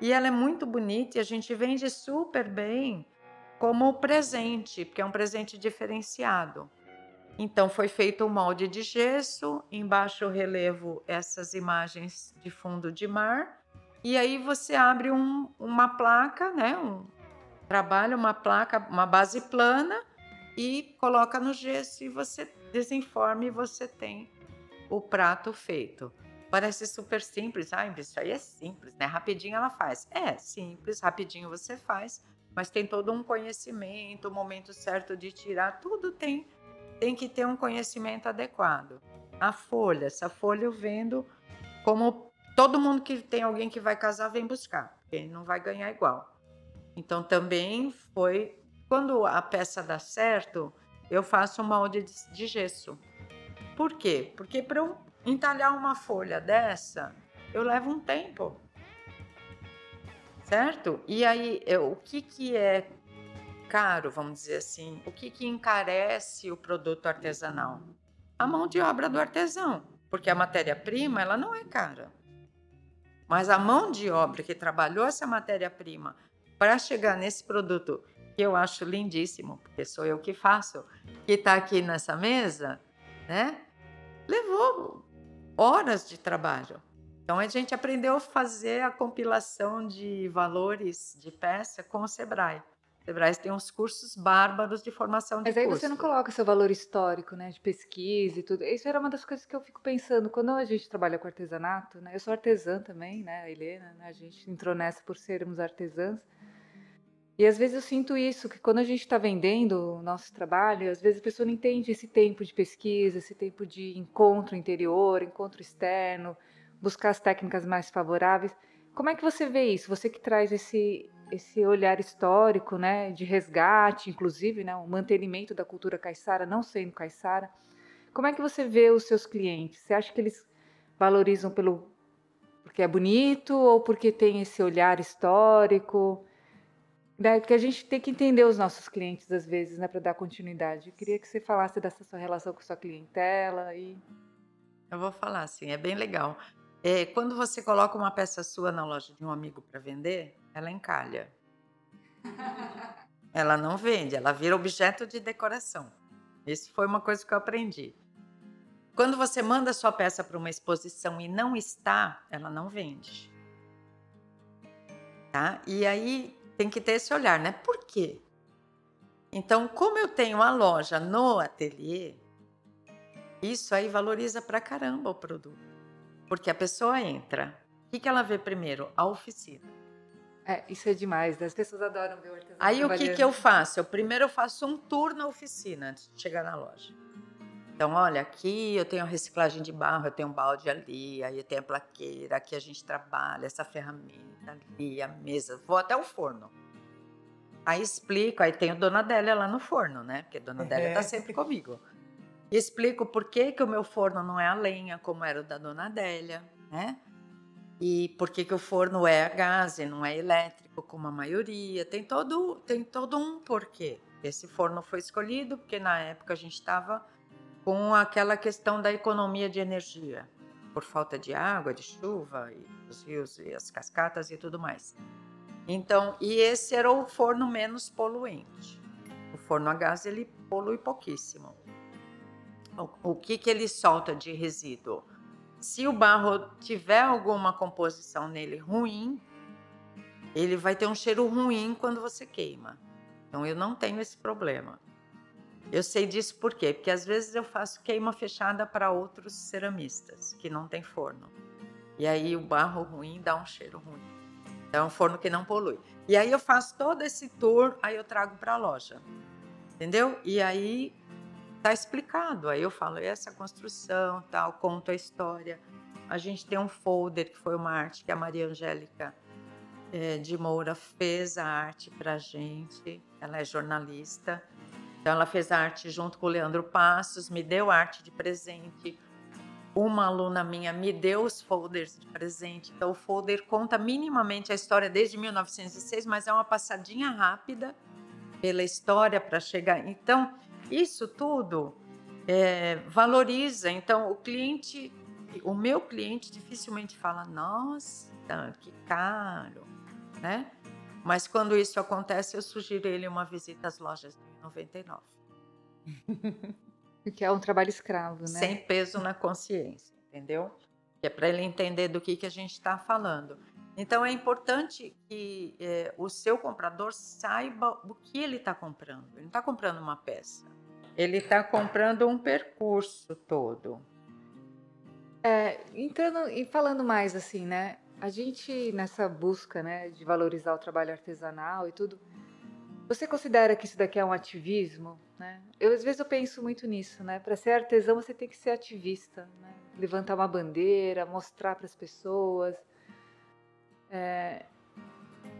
E ela é muito bonita e a gente vende super bem como presente, porque é um presente diferenciado. Então foi feito um molde de gesso, embaixo eu relevo essas imagens de fundo de mar, e aí você abre um, uma placa, né? Um, trabalha uma placa, uma base plana e coloca no gesso e você desenforma e você tem o prato feito. Parece super simples, ah, isso aí é simples, né? Rapidinho ela faz. É simples, rapidinho você faz, mas tem todo um conhecimento, o momento certo de tirar, tudo tem tem que ter um conhecimento adequado. A folha, essa folha eu vendo como todo mundo que tem alguém que vai casar vem buscar, ele não vai ganhar igual. Então também foi quando a peça dá certo, eu faço molde de gesso. Por quê? Porque para eu entalhar uma folha dessa, eu levo um tempo certo? E aí, o que, que é caro, vamos dizer assim? O que, que encarece o produto artesanal? A mão de obra do artesão, porque a matéria-prima ela não é cara. Mas a mão de obra que trabalhou essa matéria-prima para chegar nesse produto que eu acho lindíssimo, porque sou eu que faço, que está aqui nessa mesa, né? Levou horas de trabalho. Então a gente aprendeu a fazer a compilação de valores de peça com o Sebrae. O Sebrae tem uns cursos bárbaros de formação de Mas aí curso. você não coloca seu valor histórico, né, de pesquisa e tudo. Isso era uma das coisas que eu fico pensando quando a gente trabalha com artesanato, né? Eu sou artesã também, né, a Helena, né? a gente entrou nessa por sermos artesãs. E às vezes eu sinto isso, que quando a gente está vendendo o nosso trabalho, às vezes a pessoa não entende esse tempo de pesquisa, esse tempo de encontro interior, encontro externo, buscar as técnicas mais favoráveis. Como é que você vê isso? Você que traz esse esse olhar histórico, né, de resgate, inclusive, né, o mantenimento da cultura caiçara, não sendo caiçara. Como é que você vê os seus clientes? Você acha que eles valorizam pelo porque é bonito ou porque tem esse olhar histórico? Né, porque a gente tem que entender os nossos clientes às vezes, né, para dar continuidade. Eu queria que você falasse dessa sua relação com sua clientela e eu vou falar assim, é bem legal. É, quando você coloca uma peça sua na loja de um amigo para vender, ela encalha. ela não vende, ela vira objeto de decoração. Isso foi uma coisa que eu aprendi. Quando você manda sua peça para uma exposição e não está, ela não vende. Tá? E aí tem que ter esse olhar, né? Por quê? Então, como eu tenho a loja no ateliê, isso aí valoriza pra caramba o produto. Porque a pessoa entra. O que, que ela vê primeiro? A oficina. É, isso é demais, né? as pessoas adoram ver o artesão. Aí o que, que eu faço? Eu primeiro eu faço um tour na oficina antes de chegar na loja. Então, olha, aqui eu tenho reciclagem de barro, eu tenho um balde ali, aí eu tenho a plaqueira, aqui a gente trabalha essa ferramenta ali, a mesa, vou até o forno. Aí explico, aí tem o Dona Délia lá no forno, né? Porque a Dona Délia tá sempre comigo. E explico por que, que o meu forno não é a lenha, como era o da Dona Adélia, né? E por que, que o forno é a gás e não é elétrico, como a maioria. Tem todo, tem todo um porquê. Esse forno foi escolhido porque na época a gente estava com aquela questão da economia de energia, por falta de água, de chuva, e os rios e as cascatas e tudo mais. Então, e esse era o forno menos poluente. O forno a gás ele polui pouquíssimo. O, o que, que ele solta de resíduo? se o barro tiver alguma composição nele ruim, ele vai ter um cheiro ruim quando você queima. Então eu não tenho esse problema. Eu sei disso por quê? Porque às vezes eu faço queima fechada para outros ceramistas que não tem forno. E aí o barro ruim dá um cheiro ruim. Então é um forno que não polui. E aí eu faço todo esse tour, aí eu trago para a loja. Entendeu? E aí tá explicado. Aí eu falo essa construção, tal, conto a história. A gente tem um folder que foi uma arte que a Maria Angélica é, de Moura fez a arte para gente. Ela é jornalista, então ela fez arte junto com o Leandro Passos, me deu arte de presente. Uma aluna minha me deu os folders de presente. Então o folder conta minimamente a história desde 1906, mas é uma passadinha rápida pela história para chegar. Então isso tudo é, valoriza. Então, o cliente, o meu cliente dificilmente fala, nossa, que caro, né? Mas quando isso acontece, eu sugiro ele uma visita às lojas de 99. Que é um trabalho escravo, né? Sem peso na consciência, entendeu? Que é para ele entender do que, que a gente está falando. Então é importante que é, o seu comprador saiba o que ele está comprando. Ele não está comprando uma peça ele está comprando um percurso todo. É, entrando e falando mais assim, né? A gente nessa busca, né, de valorizar o trabalho artesanal e tudo, você considera que isso daqui é um ativismo, né? Eu às vezes eu penso muito nisso, né? Para ser artesão você tem que ser ativista, né? Levantar uma bandeira, mostrar para as pessoas. É,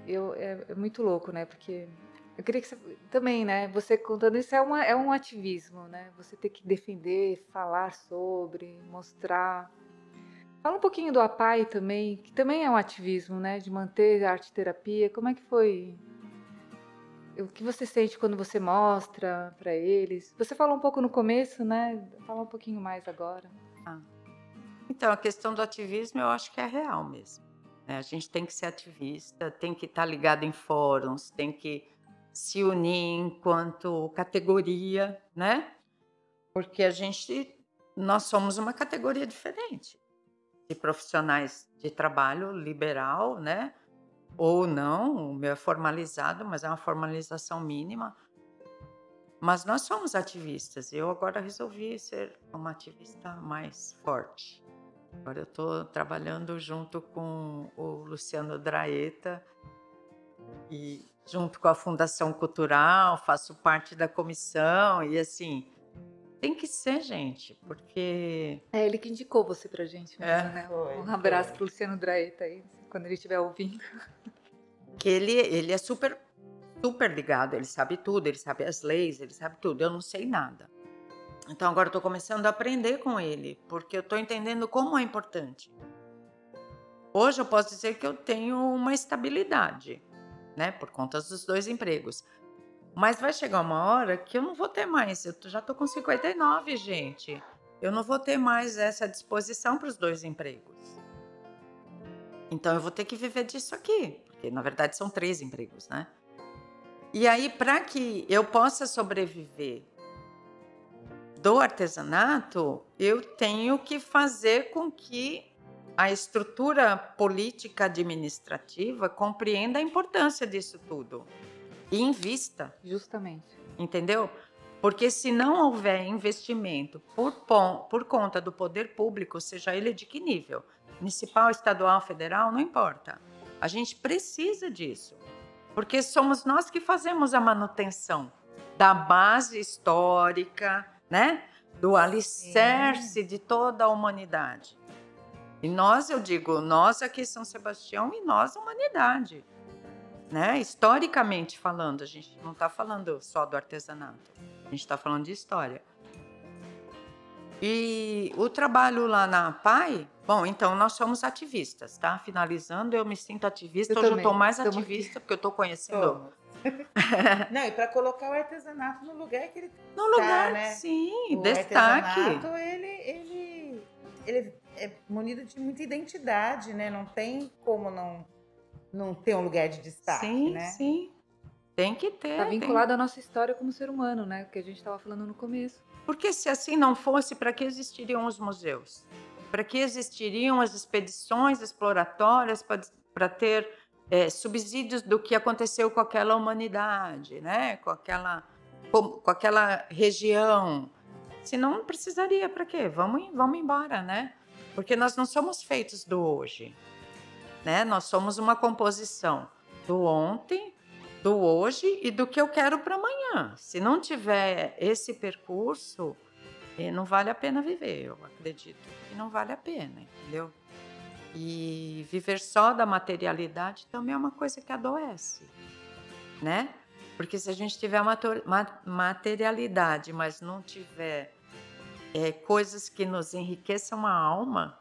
eu, é, é muito louco, né? Porque eu queria que você também, né? Você contando isso é, uma, é um ativismo, né? Você ter que defender, falar sobre, mostrar. Fala um pouquinho do APAI também, que também é um ativismo, né? De manter a arte terapia. Como é que foi? O que você sente quando você mostra para eles? Você falou um pouco no começo, né? Fala um pouquinho mais agora. Ah. Então, a questão do ativismo eu acho que é real mesmo. Né? A gente tem que ser ativista, tem que estar tá ligado em fóruns, tem que se unir enquanto categoria, né? Porque a gente, nós somos uma categoria diferente de profissionais de trabalho liberal, né? Ou não, o meu é formalizado, mas é uma formalização mínima. Mas nós somos ativistas. Eu agora resolvi ser uma ativista mais forte. Agora eu estou trabalhando junto com o Luciano Draeta e junto com a Fundação Cultural, faço parte da comissão e assim, tem que ser, gente, porque. É ele que indicou você pra gente mesmo, é, né? Foi, um abraço foi. pro Luciano Draeta aí, quando ele estiver ouvindo. Que ele, ele é super, super ligado, ele sabe tudo, ele sabe as leis, ele sabe tudo. Eu não sei nada. Então agora eu começando a aprender com ele, porque eu tô entendendo como é importante. Hoje eu posso dizer que eu tenho uma estabilidade né? Por conta dos dois empregos. Mas vai chegar uma hora que eu não vou ter mais. Eu já tô com 59, gente. Eu não vou ter mais essa disposição para os dois empregos. Então eu vou ter que viver disso aqui, porque na verdade são três empregos, né? E aí, para que eu possa sobreviver do artesanato, eu tenho que fazer com que a estrutura política administrativa compreenda a importância disso tudo e invista. Justamente. Entendeu? Porque se não houver investimento por, por conta do poder público, seja ele de que nível, municipal, estadual, federal, não importa. A gente precisa disso. Porque somos nós que fazemos a manutenção da base histórica, né? Do alicerce de toda a humanidade. E nós, eu digo, nós aqui São Sebastião e nós, humanidade. Né? Historicamente falando, a gente não está falando só do artesanato, a gente está falando de história. E o trabalho lá na PAI, bom, então nós somos ativistas, tá? Finalizando, eu me sinto ativista. Eu Hoje eu também, estou mais estamos ativista porque eu estou conhecendo. Não, e para colocar o artesanato no lugar que ele No lugar, né? sim, o destaque. artesanato, ele, ele, ele é munido de muita identidade, né? Não tem como não, não ter um lugar de destaque, sim, né? sim. Tem que ter. Está tem- vinculado à nossa história como ser humano, né? Que a gente estava falando no começo. Porque se assim não fosse, para que existiriam os museus? Para que existiriam as expedições exploratórias para ter eh, subsídios do que aconteceu com aquela humanidade, né? com, aquela, com, com aquela região? Senão não precisaria, para quê? Vamos, vamos embora, né? Porque nós não somos feitos do hoje. Né? Nós somos uma composição do ontem, do hoje e do que eu quero para amanhã. Se não tiver esse percurso, eh, não vale a pena viver, eu acredito. que não vale a pena, entendeu? E viver só da materialidade também é uma coisa que adoece, né? Porque se a gente tiver materialidade, mas não tiver eh, coisas que nos enriqueçam a alma,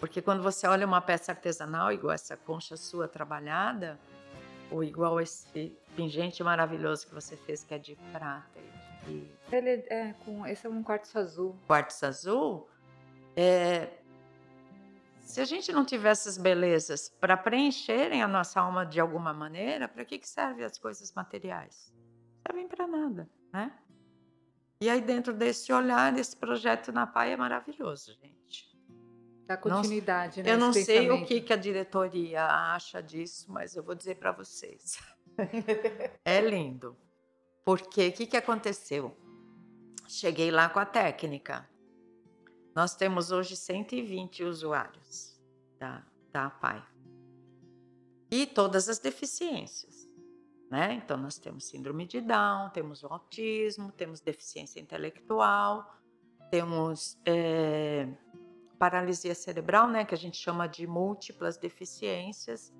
porque quando você olha uma peça artesanal, igual essa concha sua trabalhada, ou igual esse pingente maravilhoso que você fez, que é de prata e Ele é, com, esse é um quartzo azul. quartzo azul, é, se a gente não tiver essas belezas para preencherem a nossa alma de alguma maneira, para que, que servem as coisas materiais? Servem para nada, né? E aí, dentro desse olhar, esse projeto na PAI é maravilhoso, gente. Da continuidade, né? Eu não sei o que, que a diretoria acha disso, mas eu vou dizer para vocês. é lindo. Porque o que, que aconteceu? Cheguei lá com a técnica. Nós temos hoje 120 usuários da, da APAI. E todas as deficiências. Né? Então, nós temos síndrome de Down, temos o autismo, temos deficiência intelectual, temos eh, paralisia cerebral, né, que a gente chama de múltiplas deficiências.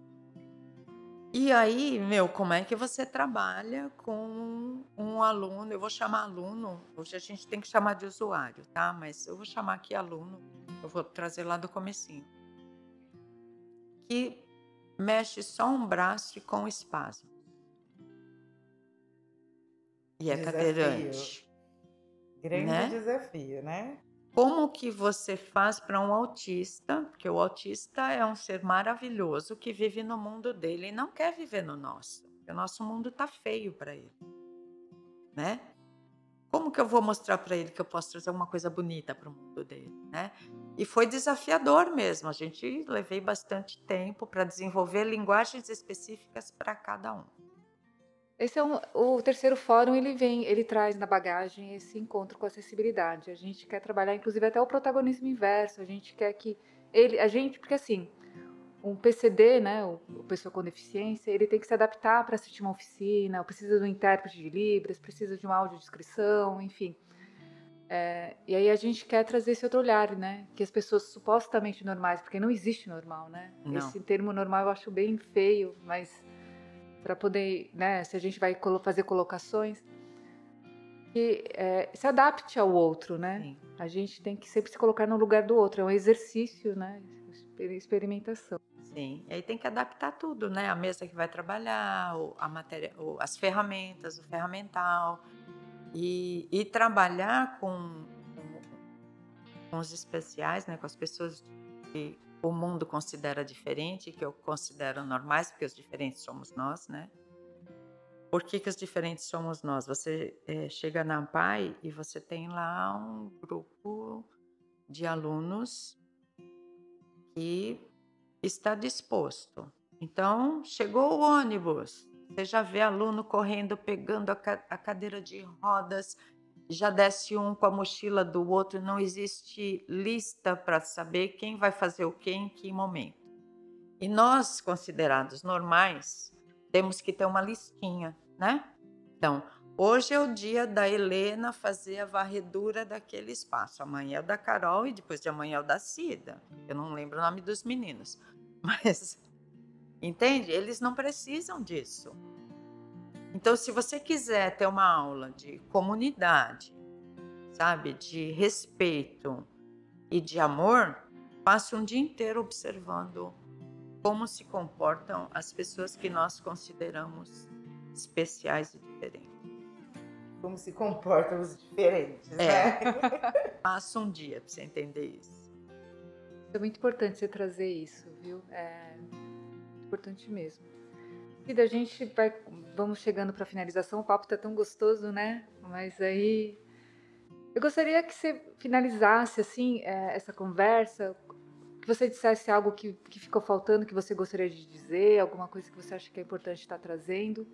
E aí, meu, como é que você trabalha com um aluno? Eu vou chamar aluno, hoje a gente tem que chamar de usuário, tá? Mas eu vou chamar aqui aluno, eu vou trazer lá do comecinho. Que mexe só um braço e com espasmo. E é Desafio. cadeirante. Grande Né? desafio, né? Como que você faz para um autista? Porque o autista é um ser maravilhoso que vive no mundo dele e não quer viver no nosso. O nosso mundo tá feio para ele, né? Como que eu vou mostrar para ele que eu posso trazer uma coisa bonita para o mundo dele, né? E foi desafiador mesmo. A gente levei bastante tempo para desenvolver linguagens específicas para cada um. Esse é um, o terceiro fórum, ele vem, ele traz na bagagem esse encontro com acessibilidade. A gente quer trabalhar, inclusive, até o protagonismo inverso. A gente quer que ele, a gente, porque assim, um PCD, né, o, o pessoa com deficiência, ele tem que se adaptar para assistir uma oficina, precisa de um intérprete de libras, precisa de uma audiodescrição, enfim. É, e aí a gente quer trazer esse outro olhar, né, que as pessoas supostamente normais, porque não existe normal, né? Não. Esse termo normal eu acho bem feio, mas para poder, né, se a gente vai fazer colocações, que é, se adapte ao outro, né? Sim. A gente tem que sempre se colocar no lugar do outro, é um exercício, né? Exper- Experimentação. Sim, e aí tem que adaptar tudo, né? A mesa que vai trabalhar, a matéria, as ferramentas, o ferramental. E, e trabalhar com, com, com os especiais, né? Com as pessoas que o mundo considera diferente, que eu considero normais, porque os diferentes somos nós, né? Por que, que os diferentes somos nós? Você eh, chega na AMPAI e você tem lá um grupo de alunos que está disposto. Então, chegou o ônibus, você já vê aluno correndo, pegando a, ca- a cadeira de rodas, já desce um com a mochila do outro, não existe lista para saber quem vai fazer o que em que momento. E nós, considerados normais, temos que ter uma listinha, né? Então, hoje é o dia da Helena fazer a varredura daquele espaço. Amanhã é o da Carol e depois de amanhã é o da Cida. Eu não lembro o nome dos meninos. Mas, entende? Eles não precisam disso. Então, se você quiser ter uma aula de comunidade, sabe, de respeito e de amor, passo um dia inteiro observando como se comportam as pessoas que nós consideramos especiais e diferentes. Como se comportam os diferentes, É. né? Passa um dia para você entender isso. É muito importante você trazer isso, viu? É importante mesmo. Da gente vai, vamos chegando para a finalização. O papo tá tão gostoso, né? Mas aí eu gostaria que você finalizasse assim é, essa conversa, que você dissesse algo que, que ficou faltando, que você gostaria de dizer, alguma coisa que você acha que é importante estar trazendo.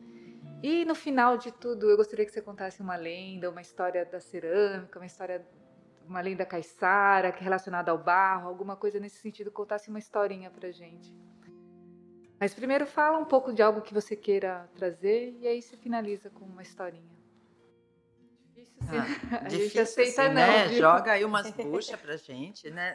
E no final de tudo, eu gostaria que você contasse uma lenda, uma história da cerâmica, uma história uma lenda caiçara que é relacionada ao barro, alguma coisa nesse sentido, contasse uma historinha pra gente. Mas primeiro fala um pouco de algo que você queira trazer e aí você finaliza com uma historinha. Difícil, sim. Ah, A gente difícil aceita assim, não, né? viu? Joga aí umas buchas pra gente, né?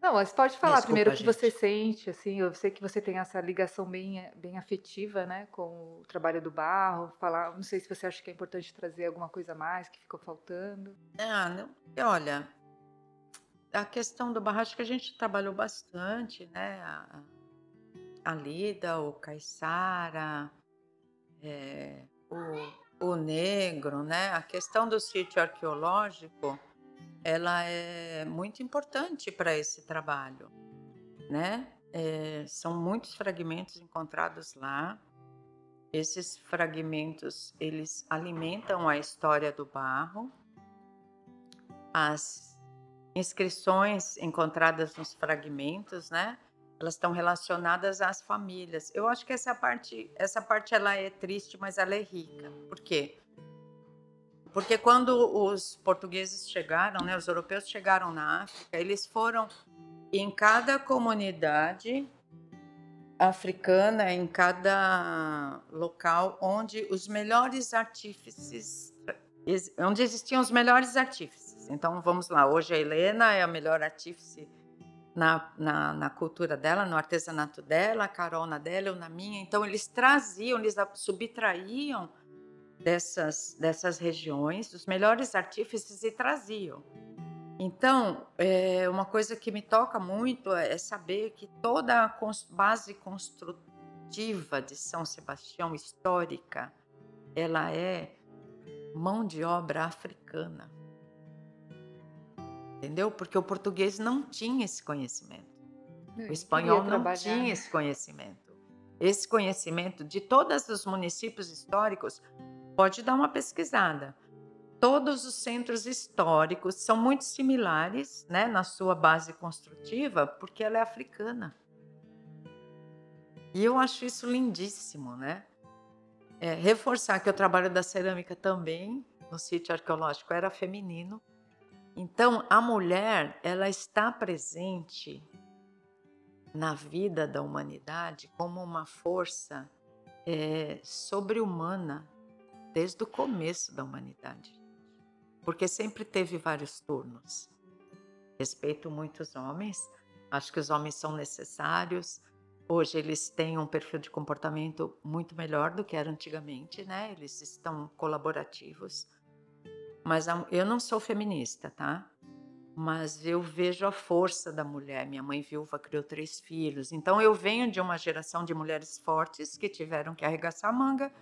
Não, mas pode falar Desculpa, primeiro o que gente. você sente, assim, eu sei que você tem essa ligação bem, bem afetiva, né, com o trabalho do barro, falar, não sei se você acha que é importante trazer alguma coisa a mais que ficou faltando. Ah, não, e olha, a questão do barro, acho que a gente trabalhou bastante, né? A, a Lida, o Caiçara, é, o, o Negro, né? A questão do sítio arqueológico, ela é muito importante para esse trabalho, né? É, são muitos fragmentos encontrados lá. Esses fragmentos, eles alimentam a história do barro. As inscrições encontradas nos fragmentos, né? Elas estão relacionadas às famílias. Eu acho que essa parte, essa parte ela é triste, mas ela é rica. Por quê? Porque quando os portugueses chegaram, né, os europeus chegaram na África, eles foram em cada comunidade africana, em cada local onde os melhores artífices, onde existiam os melhores artífices. Então vamos lá, hoje a Helena é a melhor artífice na, na, na cultura dela, no artesanato dela, a Carol na dela, eu na minha. Então eles traziam, eles subtraíam dessas, dessas regiões os melhores artífices e traziam. Então, é, uma coisa que me toca muito é é saber que toda a base construtiva de São Sebastião histórica, ela é mão de obra africana. Entendeu? Porque o português não tinha esse conhecimento. O espanhol não tinha esse conhecimento. Esse conhecimento de todos os municípios históricos, pode dar uma pesquisada. Todos os centros históricos são muito similares né, na sua base construtiva, porque ela é africana. E eu acho isso lindíssimo, né? É, reforçar que o trabalho da cerâmica também, no sítio arqueológico, era feminino. Então, a mulher, ela está presente na vida da humanidade como uma força é, sobre-humana desde o começo da humanidade. Porque sempre teve vários turnos. Respeito muitos homens, acho que os homens são necessários. Hoje eles têm um perfil de comportamento muito melhor do que era antigamente, né? Eles estão colaborativos. Mas eu não sou feminista, tá? Mas eu vejo a força da mulher. Minha mãe viúva criou três filhos. Então eu venho de uma geração de mulheres fortes que tiveram que arregaçar a manga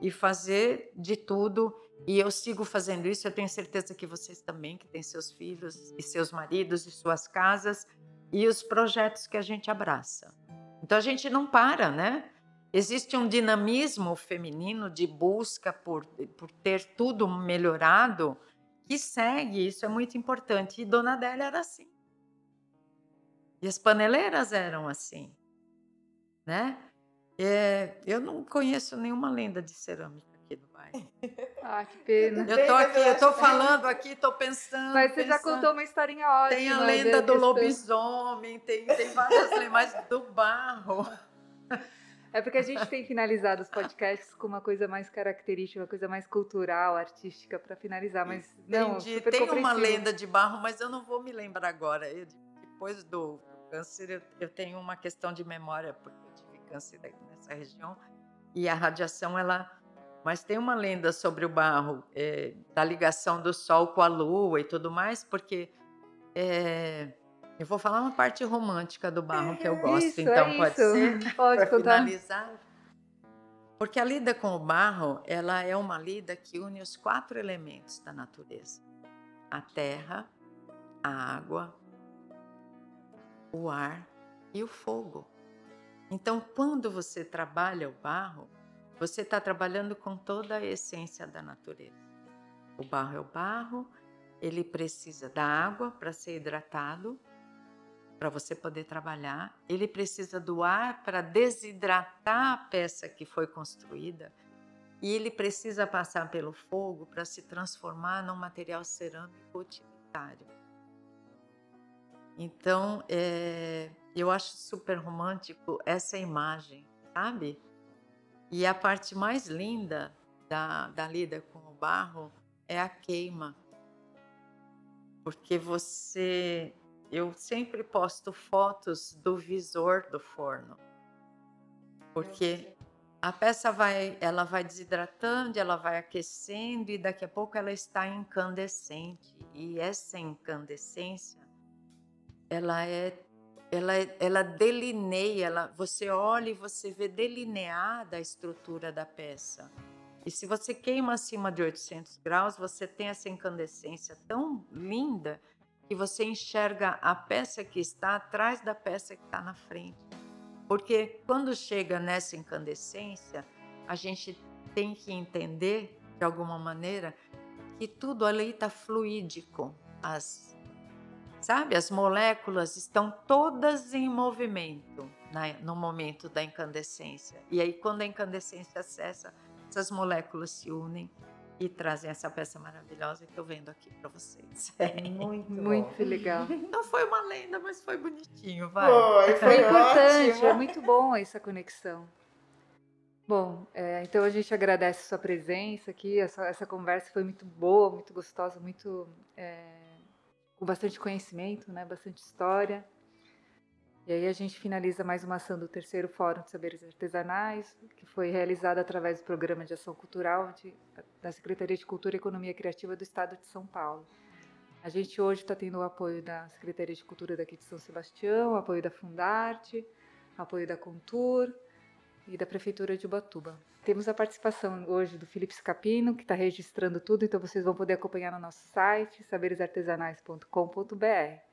e fazer de tudo. E eu sigo fazendo isso. Eu tenho certeza que vocês também, que têm seus filhos e seus maridos e suas casas e os projetos que a gente abraça. Então a gente não para, né? Existe um dinamismo feminino de busca por, por ter tudo melhorado que segue, isso é muito importante. E Dona Adélia era assim. E as paneleiras eram assim, né? É, eu não conheço nenhuma lenda de cerâmica aqui do bairro. Ah, que pena. Eu tô aqui, eu tô falando aqui, tô pensando. Mas você já pensando. contou uma historinha ótima. Tem a da lenda do questão- lobisomem, tem, tem várias lendas, mas do barro. É porque a gente tem finalizado os podcasts com uma coisa mais característica, uma coisa mais cultural, artística para finalizar, mas não, Entendi. super Tem uma lenda de barro, mas eu não vou me lembrar agora. Eu- depois do câncer, eu, eu tenho uma questão de memória, porque eu tive câncer nessa região. E a radiação, ela Mas tem uma lenda sobre o barro, é, da ligação do sol com a lua e tudo mais, porque é, eu vou falar uma parte romântica do barro que eu gosto, Isso, então é pode isso. ser? Pode contar. finalizar. Porque a lida com o barro, ela é uma lida que une os quatro elementos da natureza: a terra, a água, o ar e o fogo. Então, quando você trabalha o barro, você está trabalhando com toda a essência da natureza. O barro é o barro, ele precisa da água para ser hidratado, para você poder trabalhar. Ele precisa do ar para desidratar a peça que foi construída. E ele precisa passar pelo fogo para se transformar num material cerâmico utilitário. Então, é, eu acho super romântico essa imagem, sabe? E a parte mais linda da, da lida com o barro é a queima. Porque você. Eu sempre posto fotos do visor do forno. Porque a peça vai, ela vai desidratando, ela vai aquecendo e daqui a pouco ela está incandescente. E essa incandescência, ela é ela, ela delineia, ela, você olha e você vê delineada a estrutura da peça. E se você queima acima de 800 graus, você tem essa incandescência tão linda que você enxerga a peça que está atrás da peça que está na frente. Porque quando chega nessa incandescência, a gente tem que entender, de alguma maneira, que tudo ali está fluídico. As, sabe, as moléculas estão todas em movimento na, no momento da incandescência. E aí, quando a incandescência cessa, essas moléculas se unem e trazem essa peça maravilhosa que eu vendo aqui para vocês. Muito, Muito bom. legal. Não foi uma lenda, mas foi bonitinho, vai. Foi, Foi foi importante, ótimo. é muito bom essa conexão. Bom, é, então a gente agradece a sua presença aqui, essa, essa conversa foi muito boa, muito gostosa, muito é, com bastante conhecimento, né, bastante história. E aí a gente finaliza mais uma ação do terceiro Fórum de Saberes Artesanais, que foi realizada através do Programa de Ação Cultural de- da Secretaria de Cultura e Economia Criativa do Estado de São Paulo. A gente hoje está tendo o apoio da Secretaria de Cultura daqui de São Sebastião, apoio da Fundarte, apoio da Contur e da Prefeitura de Ubatuba. Temos a participação hoje do Felipe Scapino, que está registrando tudo, então vocês vão poder acompanhar no nosso site, saberesartesanais.com.br.